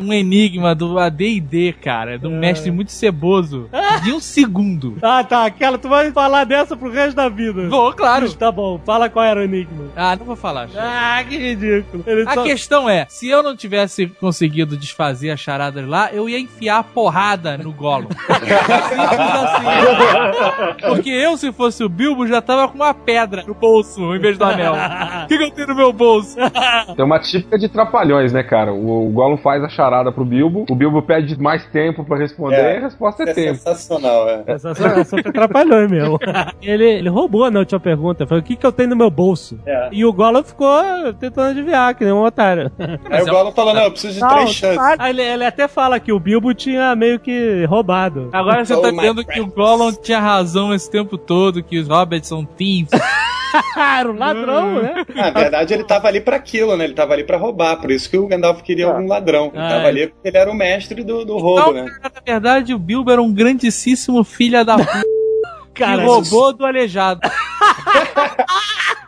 um enigma do AD&D, cara, de um mestre muito ceboso, de um segundo. Ah, tá. Aquela, tu vai falar dessa pro resto da vida. Vou, claro. Tá bom, fala qual era o enigma. Ah, não vou falar. chega. Ah, que ridículo. Ele A só- questão é, se eu não tivesse conseguido desfazer as charadas lá, eu ia enfiar a porrada no Gollum. Simples assim. Porque eu, se fosse o Bilbo, já tava com uma pedra no bolso, em vez do anel. O que, que eu tenho no meu bolso? Tem uma típica de trapalhões, né, cara? O, o Gollum faz a charada pro Bilbo, o Bilbo pede mais tempo pra responder É. e a resposta é, É tempo. sensacional, é. Essa, essa, essa foi atrapalhou mesmo. ele, ele roubou na última pergunta. Falou, o que, que eu tenho no meu bolso? É. E o Gollum ficou tentando adivinhar, que nem um otário. Aí o Gollum falou, não, eu preciso de Não, três chances. Aí ele, ele até fala que o Bilbo tinha meio que roubado. Agora você Oh, tá my dizendo que o Gollum tinha razão esse tempo todo, que os hobbits são thieves. Era um ladrão, né? Na verdade, ele tava ali pra aquilo, né? Ele tava ali pra roubar. Por isso que o Gandalf queria algum ladrão. Ele Ah, tava é. ali porque ele era o mestre do, do roubo, Então, né? cara, na verdade, o Bilbo era um grandíssimo filho da puta que Cara, roubou do aleijado.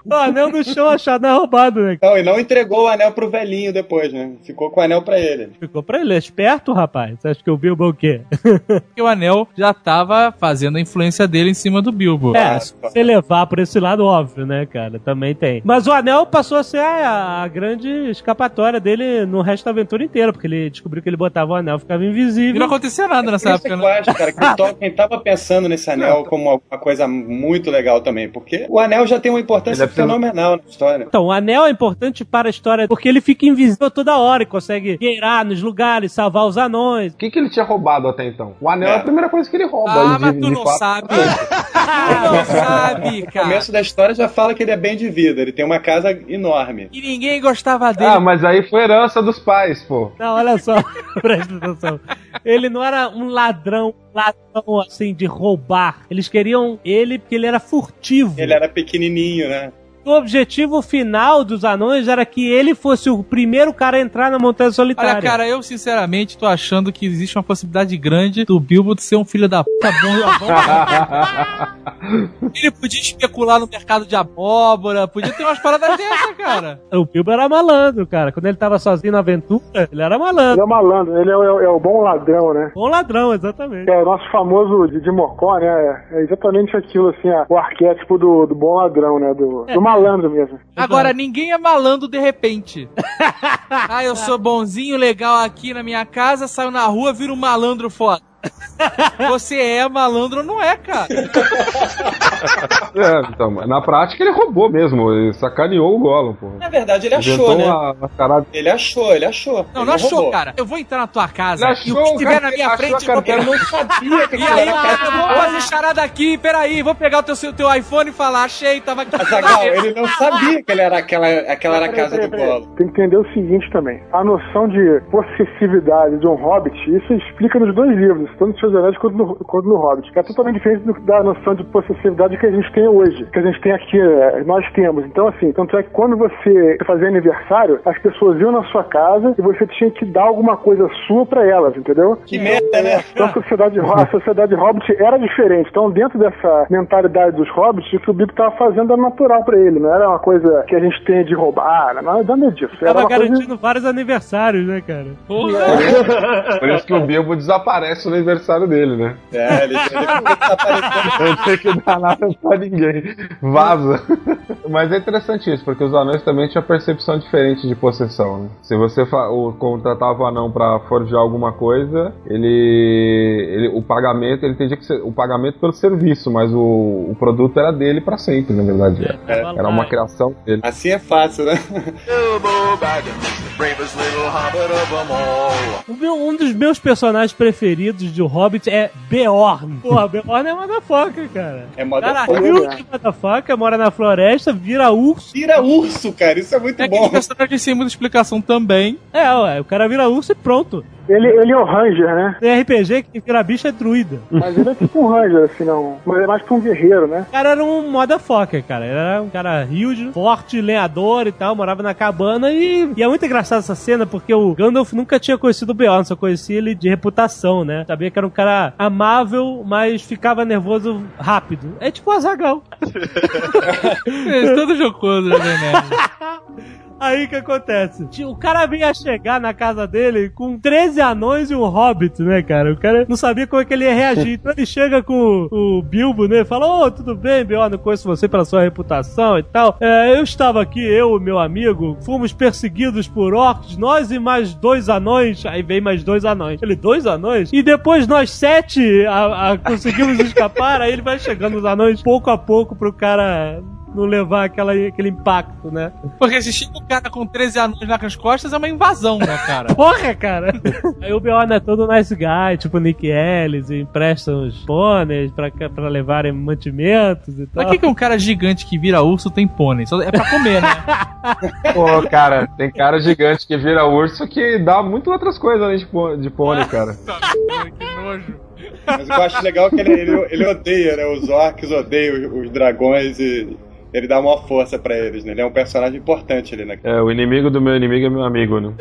O anel no chão achado é roubado, né? Não, e não entregou o anel pro velhinho depois, né? Ficou com o anel pra ele. Ficou pra ele, é esperto, rapaz. Você acha que o Bilbo é o quê? Porque o anel já tava fazendo a influência dele em cima do Bilbo. É, se você levar por esse lado, óbvio, né, cara? Também tem. Mas o anel passou a ser a, a grande escapatória dele no resto da aventura inteira, porque ele descobriu que ele botava o anel, ficava E invisível. não acontecia nada nessa Isso época, que eu né? acho, cara, que o Tolkien tava pensando nesse anel como uma coisa muito legal também, porque o anel já tem uma importância fenomenal na história. Então, o anel é importante para a história porque ele fica invisível toda hora e consegue gueirar nos lugares, salvar os anões. O que, que ele tinha roubado até então? O anel é, É. a primeira coisa que ele rouba. Ah, mas de- tu não fato- sabe. não sabe, O cara. começo da história já fala que ele é bem de vida, ele tem uma casa enorme. E ninguém gostava dele. Ah, mas aí foi herança dos pais, pô. Não, olha só, presta atenção. Ele não era um ladrão, ladrão assim, de roubar. Eles queriam ele porque ele era furtivo. Ele era pequenininho, né? O objetivo final dos anões era que ele fosse o primeiro cara a entrar na Montanha Solitária. Olha, cara, eu sinceramente tô achando que existe uma possibilidade grande do Bilbo de ser um filho da puta bom. bom. Ele podia especular no mercado de abóbora, podia ter umas paradas dessas, cara. O Bilbo era malandro, cara. Quando ele tava sozinho na aventura, ele era malandro. Ele é malandro, ele é, o- é o bom ladrão, né? Bom ladrão, exatamente. É o nosso famoso de, de Mocó, né? É exatamente aquilo, assim, ó, o arquétipo do, do bom ladrão, né? Do, do malandro mesmo. Agora, ninguém é malandro de repente. ah, eu sou bonzinho, legal aqui na minha casa, saio na rua, viro um malandro foda. Você é malandro ou não é, cara? É, então, na prática ele roubou mesmo, ele sacaneou o Gollum, pô. Na verdade, ele achou, Inventou né? uma. Ele achou, ele achou. Não, Ele não achou, roubou. cara. Eu vou entrar na tua casa Ele e o que tiver na minha frente, eu vou Eu não sabia que E aí, era cara, eu vou fazer charada aqui, peraí, vou pegar o teu, seu- teu iPhone e falar, achei, tava aqui. Azaghal, ele não sabia que ele era aquela, aquela era a casa peraí, do. Gollum. Tem que entender o seguinte também. A noção de possessividade de um hobbit, isso explica nos dois livros, tanto no Seus Anéis quanto no, quanto no Hobbit, que é totalmente diferente do- da noção de possessividade que a gente tem hoje, que a gente tem aqui, é, nós temos. Então, assim, tanto é que quando você fazia aniversário, as pessoas iam na sua casa e você tinha que dar alguma coisa sua pra elas, entendeu? Que merda, né? Então a sociedade, a sociedade hobbit era diferente. Então, dentro dessa mentalidade dos hobbits, o que o Bilbo estava fazendo era natural pra ele. Não era uma coisa que a gente tem de roubar, não era nada disso. Era Tava uma coisa... garantindo vários aniversários, né, cara? Por isso que o Bilbo desaparece no aniversário dele, né? É, ele, desaparecendo. Não tem que dar nada pra ninguém. Vaza. Mas é interessante isso, porque os anões também tinham percepção diferente de possessão, né? Se você o, contratava o anão pra forjar alguma coisa, ele, ele- o pagamento, ele entendia que ser, o pagamento pelo serviço, mas o, o produto era dele pra sempre, na verdade. Era uma criação dele. Assim é fácil, né? Bravest little hobbit of them all. O meu- um dos meus personagens preferidos de Hobbit é Beorn. Porra, Beorn é motherfucker, cara. É Cara, motherfucker. rio de motherfucker, mora na floresta, vira urso. Vira urso, cara, isso é muito É bom. aquele personagem sem muita explicação também. É, ué, o cara vira urso e pronto. Ele, ele é o Ranger, né? Tem RPG que vira bicho é druida. Mas ele é tipo um Ranger, assim, não. Mas é mais pra um guerreiro, né? O cara era um motherfucker, cara. Ele era um cara huge, forte, lenhador e tal, morava na cabana e, e é muito engraçado essa cena porque o Gandalf nunca tinha conhecido o Beorn, só conhecia ele de reputação, né? Sabia que era um cara amável, mas ficava nervoso rápido. É tipo o Azagal. É todo jocoso, né? Aí que acontece? O cara vinha chegar na casa dele com 13 anões e um hobbit, né, cara? O cara não sabia como é que ele ia reagir. Então ele chega com o, Bilbo, né? Fala: Ô, tudo bem, Beorn? Eu conheço você pela sua reputação e tal. É, eu estava aqui, eu e meu amigo, fomos perseguidos por orcs, nós e mais dois anões. Aí vem mais dois anões. Ele, dois anões? E depois nós sete a- a- conseguimos escapar. Aí ele vai chegando os anões pouco a pouco pro cara não levar aquela, aquele impacto, né? Porque chega um cara com 13 anões nas costas, é uma invasão, né, cara? Porra, cara! Aí o Beorn é todo nice guy, tipo Nick Ellis, e empresta os pôneis pra, pra levarem mantimentos e tal. O que, que um cara gigante que vira urso tem pônei? É pra comer, né? Pô, cara, tem cara gigante que vira urso que dá muito outras coisas além de pônei, cara. que nojo. Mas o que eu acho legal é que ele, ele, ele odeia, né? Os orcs odeiam os, os dragões e, Ele dá uma força pra eles, né? Ele é um personagem importante ali, né? É, o inimigo do meu inimigo é meu amigo, né?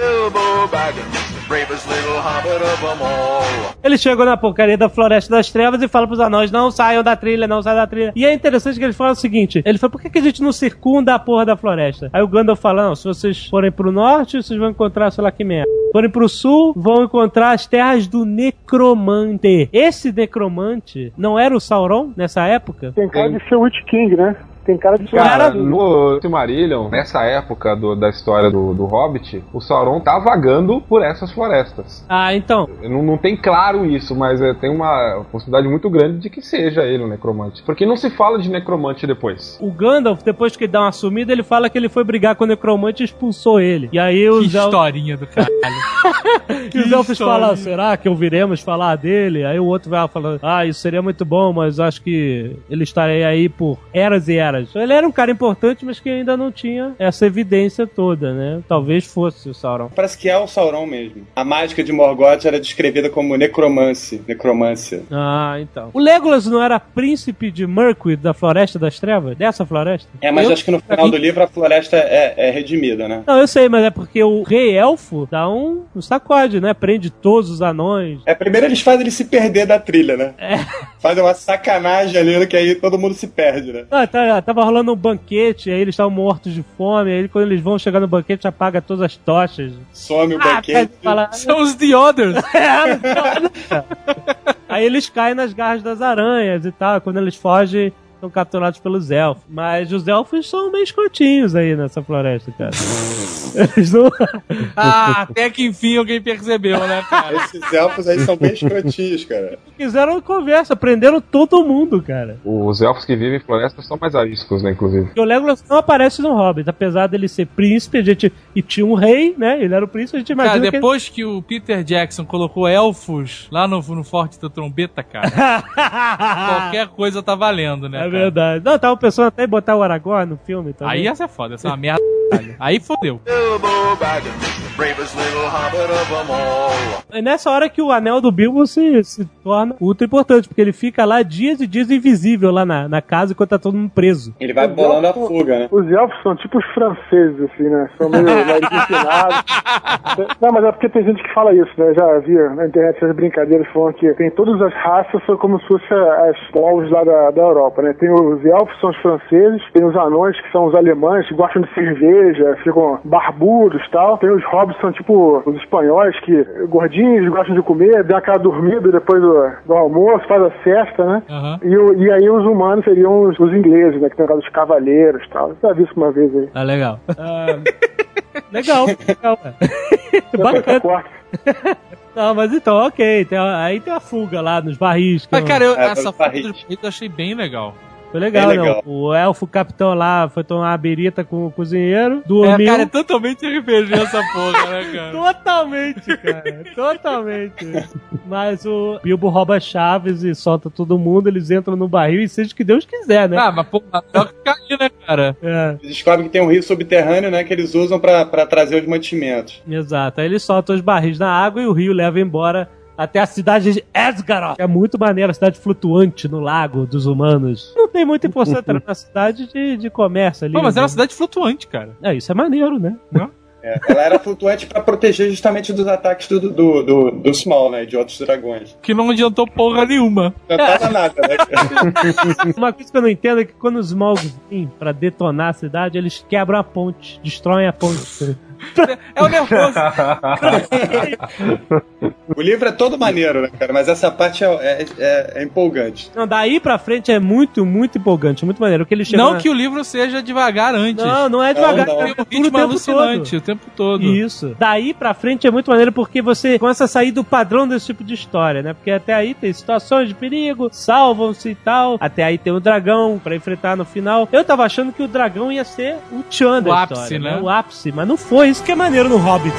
Ele chegou na porcaria da Floresta das Trevas e fala pros anões: não saiam da trilha, não saiam da trilha. E é interessante que ele fala o seguinte: ele fala, por que, que a gente não circunda a porra da floresta? Aí o Gandalf fala: não, se vocês forem pro norte, vocês vão encontrar, sei lá que merda. Forem pro sul, vão encontrar as terras do Necromante. Esse Necromante não era o Sauron nessa época? Tem cara de ser o Witch King, né? Tem cara de Cara, no Silmarillion, nessa época do- da história do, do Hobbit, o Sauron tá vagando por essas florestas. Ah, então. Não, não tem claro isso, mas é, tem uma possibilidade muito grande de que seja ele o necromante. Porque não se fala de necromante depois. O Gandalf, depois que ele dá uma sumida, ele fala que ele foi brigar com o Necromante e expulsou ele. E aí Que os elfos, historinha do caralho. e os elfos falam, será que ouviremos falar dele? Aí o outro vai falando, ah, isso seria muito bom, mas acho que ele estaria aí por eras e eras. Ele era um cara importante, mas que ainda não tinha essa evidência toda, né? Talvez fosse o Sauron. Parece que é o Sauron mesmo. A mágica de Morgoth era descrevida como necromance, necromância. Ah, então. O Legolas não era príncipe de Mirkwood, da Floresta das Trevas? Dessa floresta? É, mas Eu- acho que no final do livro a floresta é, é redimida, né? Não, eu sei, mas é porque o rei elfo dá um, um sacode, né? Prende todos os anões. É, primeiro eles fazem ele se perder da trilha, né? Fazem uma sacanagem ali, que aí todo mundo se perde, né? Ah, tá, tava rolando um banquete, aí eles estavam mortos de fome, aí quando eles vão chegar no banquete apaga todas as tochas. Some o Ah, banquete. fala- São os The Others. aí eles caem nas garras das aranhas e tal, quando eles fogem são capturados pelos elfos. Mas os elfos são meio escrotinhos aí nessa floresta, cara. Eles não... Ah, até que enfim alguém percebeu, né, cara? Esses elfos aí são bem escrotinhos, cara. quiseram conversa, prenderam todo mundo, cara. Os elfos que vivem em florestas são mais ariscos, né, inclusive. Porque o Legolas não aparece no Hobbit, apesar dele ser príncipe, a gente. E tinha um rei, né? Ele era o príncipe, a gente imagina Cara, que ele- depois que o Peter Jackson colocou elfos lá no, no Forte da Trombeta, cara, qualquer coisa tá valendo, né? É? Verdade. Não, tava pensando até em botar o Aragorn no filme também. Aí ia ser foda, essa é uma merda. Aí fodeu. Bravest little hobbit of them all. É nessa hora que o anel do Bilbo se, se torna ultra importante, porque ele fica lá dias e dias invisível lá na, na casa enquanto tá todo mundo preso. Ele vai bolando a fuga, né? Os elfos são tipo os franceses, assim, né? São meio mais ensinados. Não, mas é porque tem gente que fala isso, né? Já vi na internet essas brincadeiras falando que tem todas as raças, são como se fossem as povos lá da, da Europa, né? Tem os elfos, são os franceses, tem os anões, que são os alemães, que gostam de cerveja, ficam barbudos e tal. Tem os são tipo os espanhóis, que gordinhos, gostam de comer, dão aquela dormida depois do, do almoço, faz a cesta, né? Aham. E, e aí os humanos seriam os, os ingleses, né? Que tem o dos cavaleiros e tal. Já vi isso uma vez aí. Ah, legal. Ah, legal, legal. Bacana. Não, mas então, ok. Tem aí tem a fuga lá nos barris. Mas, cara, eu, É, essa barris. dos barris eu achei bem legal. Foi legal, né? legal. O elfo capitão lá foi tomar uma berita com o cozinheiro, É, dormiu. cara, é totalmente RPG essa porra, né, cara? Totalmente, cara. Totalmente. Mas o Bilbo rouba chaves e solta todo mundo, eles entram no barril e seja o que Deus quiser, né? Ah, mas porra, melhor que cair, né, cara? É, Eles descobrem que tem um rio subterrâneo, né? Que eles usam pra, pra trazer os mantimentos. exato. Aí eles soltam os barris na água e o rio leva embora até a cidade de Esgaroth. que É muito maneiro, a cidade flutuante no lago dos humanos. Não tem muita importância, era uma cidade de, de comércio ali. Pô, mas né? era uma cidade flutuante, cara. É, isso é maneiro, né? É, ela era flutuante pra proteger justamente dos ataques do, do, do, do Small, né? De outros dragões. Que não adiantou porra nenhuma. Não tava nada, né? Uma coisa que eu não entendo é que quando os Smaug vêm pra detonar a cidade, eles quebram a ponte, destroem a ponte. É o nervoso. O livro é todo maneiro, né, cara? Mas essa parte é, é, é- é empolgante. Não, daí pra frente é muito, muito empolgante, muito maneiro. Que ele chega Não na- que o livro seja devagar antes. Não, não é devagar. Não, não. é Tem um o ritmo tempo alucinante todo. o tempo todo. Isso. Daí pra frente é muito maneiro porque você começa a sair do padrão desse tipo de história, né? Porque até aí tem situações de perigo, salvam-se e tal. Até aí tem o dragão pra enfrentar no final. Eu tava achando que o dragão ia ser o tchan da O história, ápice, né? O ápice, mas não foi. Isso que é maneiro no Hobbit.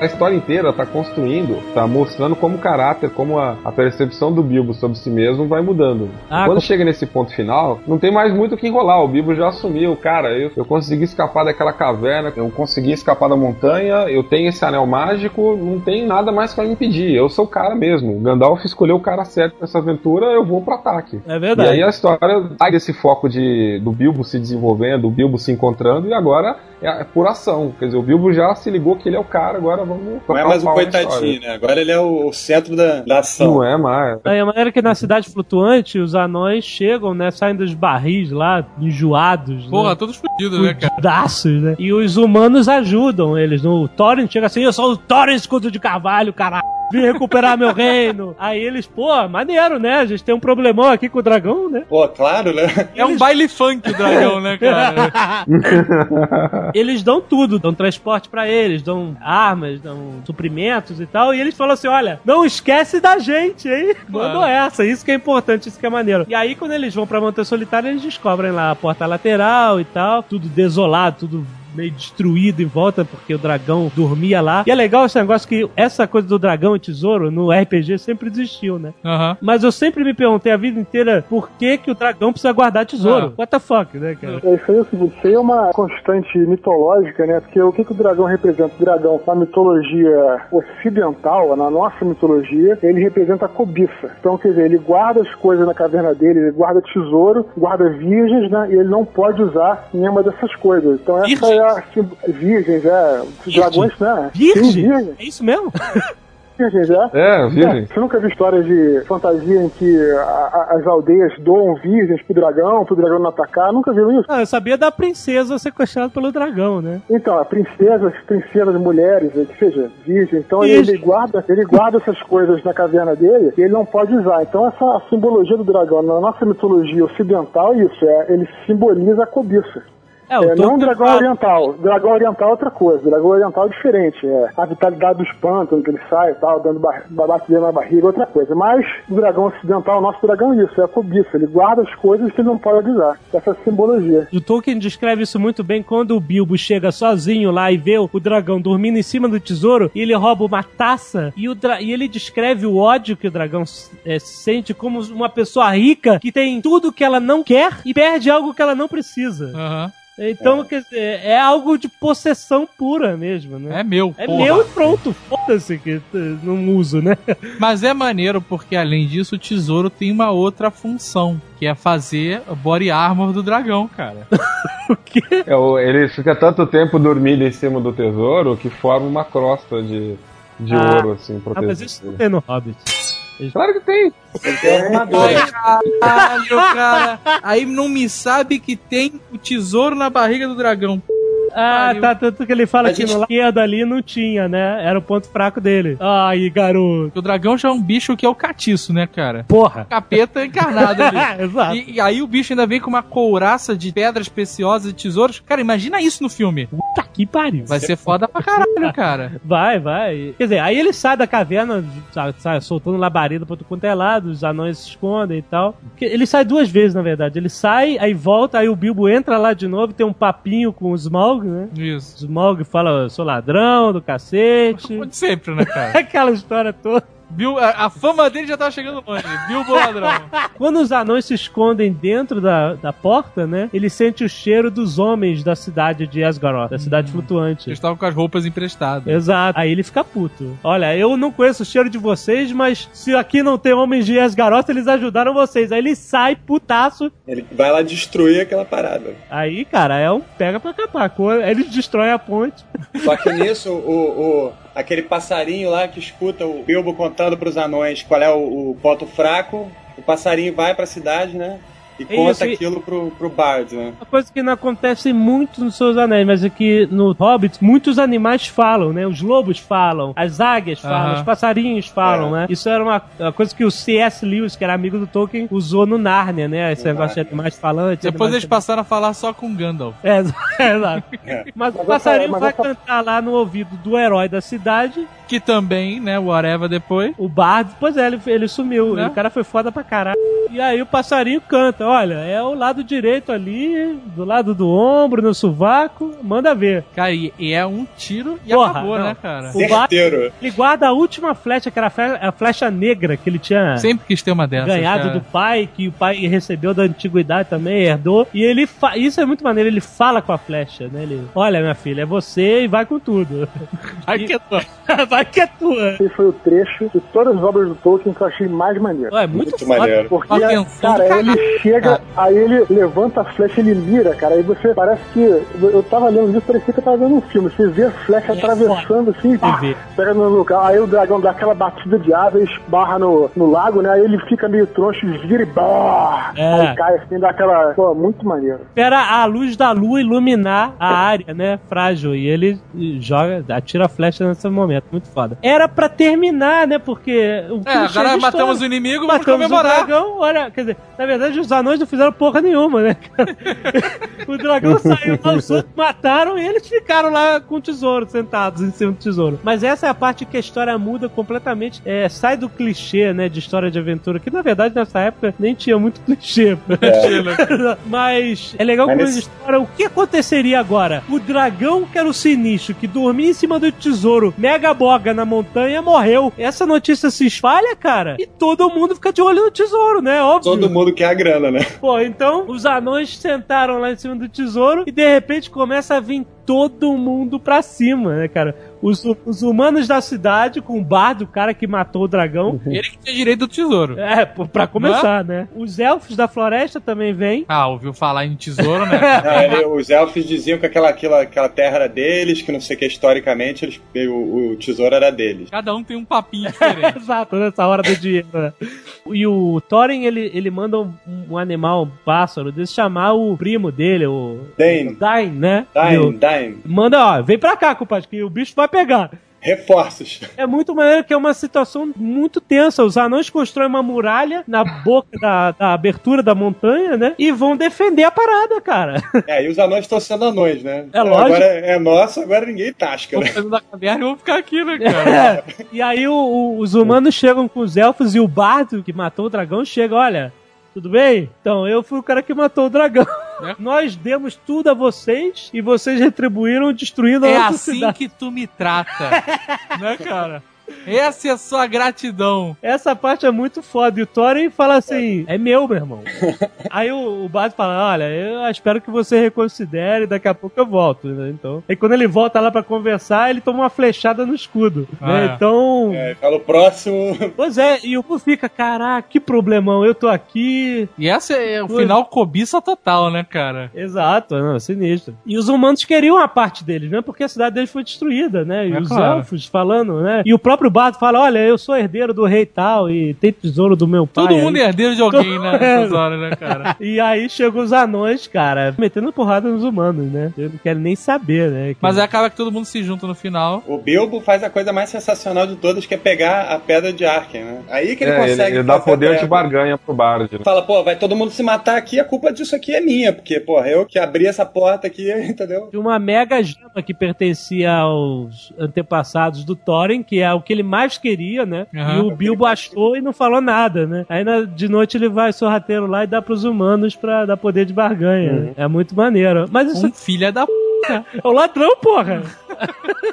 A história inteira tá construindo, tá mostrando como o caráter, como a, a percepção do Bilbo sobre si mesmo vai mudando. Ah, Quando com- chega nesse ponto final, não tem mais muito o que enrolar. O Bilbo já assumiu, cara, eu, eu consegui escapar daquela caverna, eu consegui escapar da montanha, eu tenho esse anel mágico, não tem nada mais pra me impedir. Eu sou o cara mesmo. O Gandalf escolheu o cara certo nessa aventura, eu vou pro ataque. É E verdade. aí a história sai desse foco de, do Bilbo se desenvolvendo, do Bilbo se encontrando, e agora é, é por ação. Quer dizer, o Bilbo já se ligou que ele é o cara, agora vamos. Não é mais um coitadinho, né? Agora ele é o, centro da, da ação. Não é mais. Aí a maneira que na cidade flutuante os anões chegam, né? Saem dos barris lá, enjoados. Porra, né? todos fodidos, né, cara? Fudidaços, né? E os humanos ajudam eles. O Thorin chega assim, eu sou o Thorin escudo de carvalho, caralho. Vim recuperar meu reino. Aí eles, pô, maneiro, né? A gente tem um problemão aqui com o dragão, né? Pô, claro, né? É um baile funk o dragão, né, cara? Eles dão tudo, dão transporte pra eles, dão armas, dão suprimentos e tal. E eles falam assim: olha, não esquece da gente, hein? Mandou essa, isso que é importante, isso que é maneiro. E aí, quando eles vão pra Montanha Solitária, eles descobrem lá a porta lateral e tal, tudo desolado, tudo meio destruído em volta, porque o dragão dormia lá. E é legal esse negócio que essa coisa do dragão e tesouro no RPG sempre existiu, né? Aham. Mas eu sempre me perguntei a vida inteira por que, que o dragão precisa guardar tesouro. Ah. What the fuck, né, cara? É, isso aí é o seguinte, isso aí é uma constante mitológica, né? Porque o que, que o dragão representa? O dragão, na mitologia ocidental, na nossa mitologia, ele representa a cobiça. Então, quer dizer, ele guarda as coisas na caverna dele, ele guarda tesouro, guarda virgens, né? E ele não pode usar nenhuma dessas coisas. Então, essa Virgens? é sim- virgens, é. Os dragões, né? Sim, Virgem? virgens. É isso mesmo? Virgens, é. É, virgem. Você nunca viu histórias de fantasia em que a- a- as aldeias doam virgens pro dragão, pro dragão não atacar? Nunca viram isso? Ah, eu sabia da princesa sequestrada pelo dragão, né? Então, a princesas, princesas mulheres, que seja, virgem, então Isso. ele guarda, ele guarda essas coisas na caverna dele e ele não pode usar. Então essa simbologia do dragão, na nossa mitologia ocidental, isso é, ele simboliza a cobiça. É, o É, não dragão fala- oriental. Dragão oriental é outra coisa. Dragão oriental é diferente. É a vitalidade dos pântanos, que ele sai e tal, dando ba- batida na barriga, é outra coisa. Mas o dragão ocidental, o nosso dragão é isso, é a cobiça. Ele guarda as coisas que ele não pode usar. Essa simbologia. O Tolkien descreve isso muito bem quando o Bilbo chega sozinho lá e vê o dragão dormindo em cima do tesouro e ele rouba uma taça e, o dra- e ele descreve o ódio que o dragão é, sente como uma pessoa rica que tem tudo que ela não quer e perde algo que ela não precisa. Aham. Então, quer dizer, é algo de possessão pura mesmo, né? É meu, É porra. meu e pronto, foda-se que não uso, né? Mas é maneiro porque, além disso, o tesouro tem uma outra função, que é fazer o body armor do dragão, cara. É, o- ele fica tanto tempo dormindo em cima do tesouro que forma uma crosta de, de Ah. ouro, assim, Ah, protegendo. mas isso não tem no Hobbit. Claro que tem. Ele tem armadura. Caralho, cara. Aí não me sabe que tem o tesouro na barriga do dragão. Ah, Pariu. tá, tanto que ele fala A que gente- no lado esquerdo ali não tinha, né? Era o ponto fraco dele. Ai, garoto. O dragão já é um bicho que é o catiço, né, cara? Porra. Capeta encarnado ali. Exato. E, e aí o bicho ainda vem com uma couraça de pedras preciosas e tesouros. Cara, imagina isso no filme. Puta que pariu. Vai ser foda pra caralho, cara. Vai, vai. Quer dizer, aí ele sai da caverna, sai, sai soltando labareda pra tudo quanto é lado, os anões se escondem e tal. Ele sai duas vezes, na verdade. Ele sai, aí volta, aí o Bilbo entra lá de novo, tem um papinho com o Smaug, né? Isso. Smaug fala, eu sou ladrão do cacete. Como sempre, né, cara? Aquela história toda. Bil- a, a fama dele já tava chegando longe. Bilbo ladrão. Quando os anões se escondem dentro da, da porta, né? Ele sente o cheiro dos homens da cidade de Asgaroth, da cidade flutuante. Eles estavam com as roupas emprestadas. Exato. Aí ele fica puto. Olha, eu não conheço o cheiro de vocês, mas se aqui não tem homens de Asgaroth, eles ajudaram vocês. Aí ele sai putaço. Ele vai lá destruir aquela parada. Aí, cara, é um pega pra capar. Aí Eles destroem a ponte. Só que nisso, o, o- aquele passarinho lá que escuta o Bilbo contando pros anões qual é o, o ponto fraco, o passarinho vai pra cidade, né? E conta Isso, e- aquilo pro, pro Bard, né? Uma coisa que não acontece muito nos seus anéis, mas é que no Hobbit muitos animais falam, né? Os lobos falam, as águias falam, os passarinhos falam, É. né? Isso era uma, uma coisa que o C.S. Lewis, que era amigo do Tolkien, usou no Narnia, né? Esse No negócio de Nárnia. animais falantes. Depois animais eles passaram a falar só com Gandalf. É, é, exato. É. Mas o Mas passarinho essa- mas vai essa- cantar lá no ouvido do herói da cidade, Que também, né, whatever depois. o Bard, pois é, ele, ele sumiu. Né? O cara foi foda pra caralho. E aí o passarinho canta: olha, é o lado direito ali, do lado do ombro, no sovaco, manda ver. Cara, e, e é um tiro e Porra, acabou, não. né, cara? O Batman, Certeiro. ele guarda a última flecha, que era a fle- a flecha negra que ele tinha Sempre quis ter uma dessas. ganhado cara. do pai, que o pai recebeu da antiguidade também, herdou. E ele fa... isso é muito maneiro, ele fala com a flecha, né? Ele, olha, minha filha, é você e vai com tudo. Ai, que tua. vai que é tua. Esse foi o trecho de todas as obras do Tolkien que eu achei mais maneiro. Ué, muito, Muito foda. maneiro. Porque, tensão cara, ele caralho. Chega, aí ele levanta a flecha, ele mira, cara, aí você parece que. Eu tava lendo isso, parecia que eu tava vendo um filme. Você vê a flecha É atravessando assim, pá, pega no lugar, aí o dragão dá aquela batida de asa, esbarra no, no lago, né? Aí ele fica meio troncho, vira e bah! É. Aí cai assim, dá aquela. Pô, muito maneiro. Espera a luz da lua iluminar a área, né? Frágil. E ele joga, atira a flecha nesse momento. Muito foda. Era pra terminar, né? Porque. O É, agora matamos o inimigo, vamos Matamos o comemorar. dragão, olha, quer dizer, na verdade os anões não fizeram porra nenhuma, né? cara? o dragão saiu lá, os outros mataram e eles ficaram lá com o tesouro, sentados em cima do tesouro. Mas essa é a parte que a história muda completamente, é, sai do clichê, né, de história de aventura, que na verdade nessa época nem tinha muito clichê. Mas é legal Mas como eles exploram o que aconteceria agora. O dragão que era o sinistro, que dormia em cima do tesouro, mega boga na montanha, morreu. Essa notícia se espalha, cara, e todo mundo fica de olho no tesouro, né? Óbvio. Todo mundo quer a grana, né? Pô, então os anões sentaram lá em cima do tesouro e de repente começa a vir todo mundo pra cima, né, cara? Os, os humanos da cidade, com o bardo, o cara que matou o dragão. Ele que tinha direito do tesouro. É, pra começar, né? Os elfos da floresta também vêm. Ah, ouviu falar em tesouro, né? Ah, ele- os elfos diziam que aquela, aquela, aquela terra era deles, que não sei o que, historicamente, eles, o, o tesouro era deles. Cada um tem um papinho diferente. Exato, nessa hora do dinheiro, né? E o Thorin, ele, ele manda um, um animal, um pássaro, desse chamar o primo dele, o... Dane. Dain, né? E Dime, Manda, ó, vem pra cá, compadre, que o bicho vai pegar. Reforços. É muito maneiro que é uma situação muito tensa. Os anões constroem uma muralha na boca da, da abertura da montanha, né? E vão defender a parada, cara. É, e os anões estão sendo anões, né? É lógico. Agora é nosso, agora ninguém tasca, né? Vamos fazer da caverna e vamos ficar aqui, né, cara? E aí o- o- os humanos chegam com os elfos e o bardo que matou o dragão chega, olha. Tudo bem? Então, eu fui o cara que matou o dragão. É. Nós demos tudo a vocês e vocês retribuíram destruindo a É nossa assim cidade. que tu me trata. né, cara? Essa é a sua gratidão. Essa parte é muito foda. E o Thorin fala assim: é meu, meu irmão. Aí o, o Bart fala: olha, eu espero que você reconsidere, daqui a pouco eu volto. né? Então, aí quando ele volta lá pra conversar, ele toma uma flechada no escudo. Ah, né? é. Então. É, pelo próximo. Pois é, e o Pu fica: caraca, que problemão, eu tô aqui. E essa é o final cobiça total, né, cara? Exato, não, é sinistro. E os humanos queriam a parte deles, né? Porque a cidade deles foi destruída, né? E É os claro. elfos falando, né? E o próprio Bardo fala: olha, eu sou herdeiro do rei tal e tem tesouro do meu pai. Todo aí." mundo é herdeiro de alguém, né, nessas horas, né, cara? E aí chegam os anões, cara, metendo porrada nos humanos, né? Eles não querem nem saber, né? Que- Mas aí acaba que todo mundo se junta no final. O Bilbo faz a coisa mais sensacional de todas, que é pegar a pedra de Arken, né? Aí que ele É, consegue. ele, ele dá poder de barganha pro Bard. Né? Fala, pô, vai todo mundo se matar aqui, a culpa disso aqui é minha, porque, porra, eu que abri essa porta aqui, entendeu? de uma mega gema que pertencia aos antepassados do Thorin, que é o que ele mais queria, né? Aham. E o Bilbo achou e não falou nada, né? Aí na- de noite ele vai sorrateiro lá e dá pros humanos pra dar poder de barganha. né? É muito maneiro. Mas isso Um filho da p. é o ladrão, porra!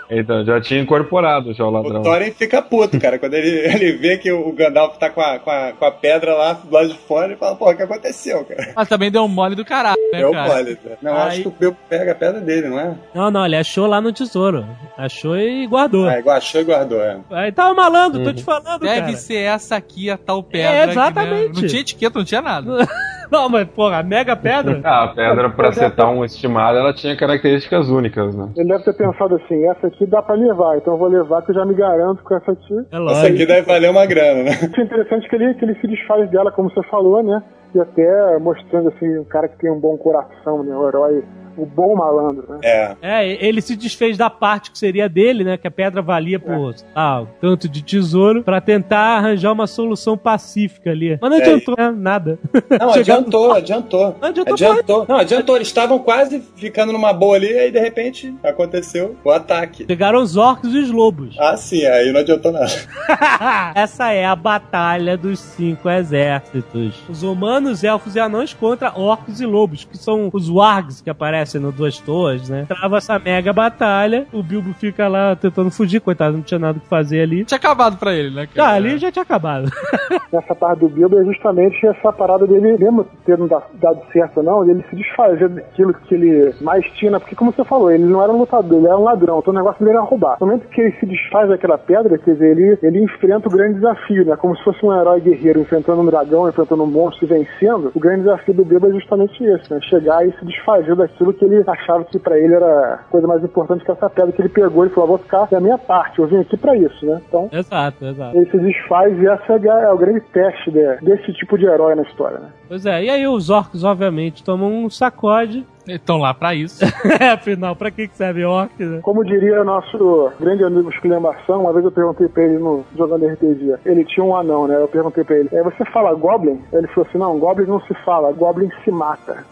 Então, já tinha incorporado já o O ladrão. Thorin fica puto, cara. Quando ele, ele vê que o Gandalf tá com a, com, a, com a pedra lá do lado de fora, ele fala, pô, o que aconteceu, cara? Mas também deu um mole do caralho, né, Deu cara? mole. né? Não, Aí- acho que o Bilbo pega a pedra dele, não é? Não, não, ele achou lá no tesouro. Achou e guardou. Ah, igual achou e guardou, é. Aí tava malandro, tô te falando, Deve cara. ser essa aqui, a tal pedra. É, aqui, né? exatamente. Não tinha etiqueta, não tinha nada. Não, mas, porra, a mega pedra. Ah, a pedra, pra acertar um estimado, ela tinha características únicas, né? Ele deve ter pensado assim, essa aqui dá pra levar, então eu vou levar que eu já me garanto com essa aqui. É Essa lógico. aqui deve valer uma grana, né? Isso é interessante que ele, que ele se desfaz dela, como você falou, né? E até mostrando assim, um cara que tem um bom coração, né? O herói O bom malandro, né? É. É, ele se desfez da parte que seria dele, né? Que a pedra valia por ah, tanto de tesouro, pra tentar arranjar uma solução pacífica ali. Mas não É. adiantou, né? Nada. Não, Chegando- adiantou, adiantou. Não adiantou Adiantou. Não, adiantou. Eles estavam quase ficando numa boa ali, aí de repente aconteceu o ataque. Chegaram os orcs e os lobos. Ah, sim, aí não adiantou nada. Essa é a batalha dos cinco exércitos. Os humanos, elfos e anões contra orcs e lobos, que são os wargs que aparecem no Duas Torres, né? Trava essa mega batalha, o Bilbo fica lá tentando fugir, coitado, não tinha nada o que fazer ali. Tinha acabado pra ele, né? Ah, cara? ali já tinha acabado. Nessa parte do Bilbo é justamente essa parada dele, mesmo tendo da- dado certo ou não, ele se desfazer daquilo que ele mais tinha, né? porque como você falou, ele não era um lutador, ele era um ladrão, então o negócio dele era roubar. No momento que ele se desfaz daquela pedra, quer dizer, ele, ele enfrenta o grande desafio, né? Como se fosse um herói guerreiro enfrentando um dragão, enfrentando um monstro e vencendo. O grande desafio do Bilbo é justamente esse, né? Chegar e se desfazer daquilo que ele achava que pra ele era coisa mais importante que essa pedra que ele pegou e falou, vou ficar da minha parte, eu vim aqui pra isso, né? Então, exato, exato. ele se desfaz e essa é, é o grande teste de- desse tipo de herói na história, né? Pois é, e aí os orcs, obviamente, tomam um sacode. Estão lá pra isso. é, afinal, pra que que serve orc, né? Como diria nosso grande amigo Esculhambação, uma vez eu perguntei pra ele no jogando RPG, ele tinha um anão, né? Eu perguntei pra ele, é, você fala Goblin? Ele falou assim, não, Goblin não se fala, Goblin se mata.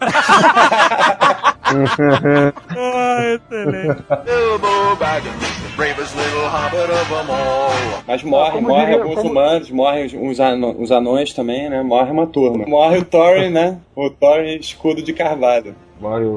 ah, excelente. Mas morre, Como morre diria- alguns como- humanos, morrem uns, uns anões também, né? Morre uma turma. Morre o Thorin, né? O Thorin escudo de carvalho.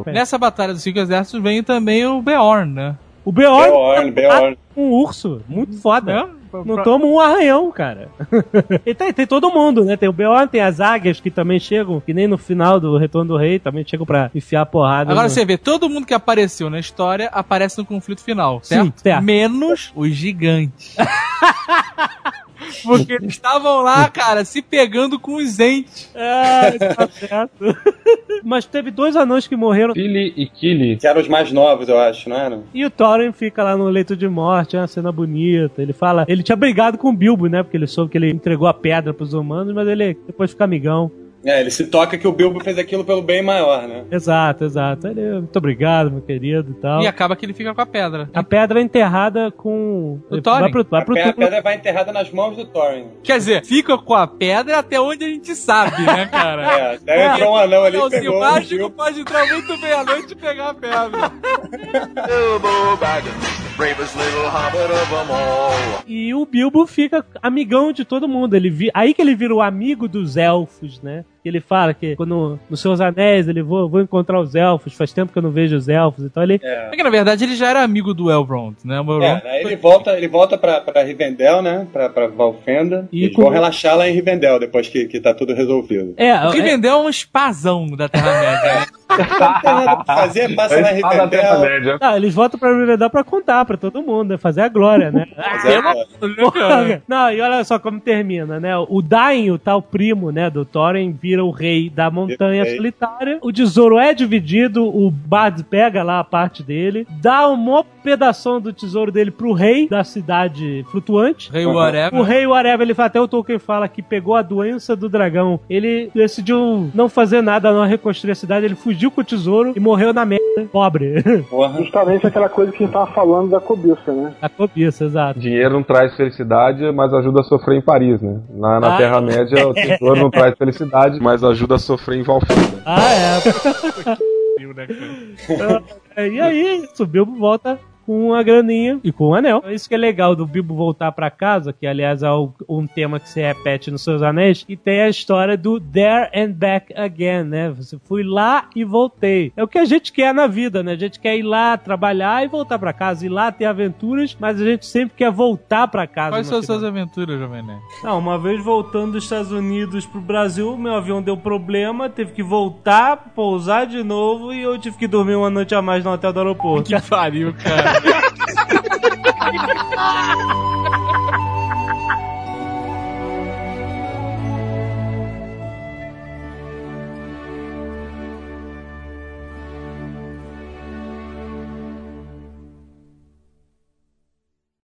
Nessa batalha dos cinco exércitos vem também o Beorn, né? O Beorn, Beorn, Beorn. um urso, muito foda. É? Não toma um arranhão, cara. e tem, tem todo mundo, né? Tem o Beorn, tem as águias que também chegam, que nem no final do Retorno do Rei, também chegam pra enfiar a porrada. Agora no... você vê, todo mundo que apareceu na história aparece no conflito final, certo? Sim, certo. Menos os gigantes. Porque eles estavam lá, cara, se pegando com os entes. É, tá certo. Mas teve dois anões que morreram. Tilly e Killy. Que eram os mais novos, eu acho, não era? E o Thorin fica lá no leito de morte, é uma cena bonita. Ele fala. Ele tinha brigado com o Bilbo, né? Porque ele soube que ele entregou a pedra pros humanos, mas ele depois fica amigão. É, ele se toca que o Bilbo fez aquilo pelo bem maior, né? Exato, exato. Ele, muito obrigado, meu querido e tal. E acaba que ele fica com a pedra. A pedra é enterrada com. O Thorin. Vai pro, vai A pro a túmulo. pedra vai enterrada nas mãos do Thorin. Quer dizer, fica com a pedra até onde a gente sabe, né, cara? É, até entrou um anão ali Não, pegou o o mágico Bilbo. pode entrar muito bem à noite e pegar a pedra. E o Bilbo fica amigão de todo mundo. Ele vi... Aí que ele vira o amigo dos elfos, né? Que ele fala que quando nos seus anéis ele vou, vou encontrar os elfos, faz tempo que eu não vejo os elfos, então ele. É. É que na verdade ele já era amigo do Elrond, né? O Elrond É, aí ele volta, ele volta pra, pra Rivendell, né? Pra, pra Valfenda. E eles com- vão relaxar lá em Rivendell depois que, que tá tudo resolvido. É, O é, Rivendell é um espazão da Terra-média. né? Não tem nada pra fazer, passa em É da Rivendell. Terra-média. não, eles voltam pra Rivendell pra contar pra todo mundo, né? Fazer a glória, né? Exato. Não, e olha só como termina, né? O Dain, o tal primo, né, do Thorin, vira o rei da montanha Rei. solitária. O tesouro é dividido, o Bard pega lá a parte dele, dá um maior pedação do tesouro dele pro rei da cidade flutuante. Rei whatever. O rei whatever, ele fala, até o Tolkien fala que pegou a doença do dragão. Ele decidiu não fazer nada, não reconstruir a cidade, ele fugiu com o tesouro e morreu na merda, pobre. Porra. Justamente aquela coisa que a gente tava falando da cobiça, né? a cobiça, exato. Dinheiro não traz felicidade, mas ajuda a sofrer em Paris, né? Na, na Ah. Terra-média, o tesouro não traz felicidade, mas ajuda a sofrer em Valfenda. Ah, é. É, E aí, o Bilbo volta com uma graninha e com um anel. Isso que é legal do Bilbo voltar pra casa, que aliás é o- um tema que se repete nos seus anéis, e tem a história do there and back again, né? Você fui lá e voltei. É o que a gente quer na vida, né? A gente quer ir lá trabalhar e voltar pra casa, ir lá ter aventuras, mas a gente sempre quer voltar pra casa. Quais são as final. suas aventuras, Jovem Nerd? Ah, uma vez voltando dos Estados Unidos pro Brasil, meu avião deu problema, teve que voltar, pousar de novo e eu tive que dormir uma noite a mais no hotel do aeroporto. Que pariu, cara. Ha ha ha ha!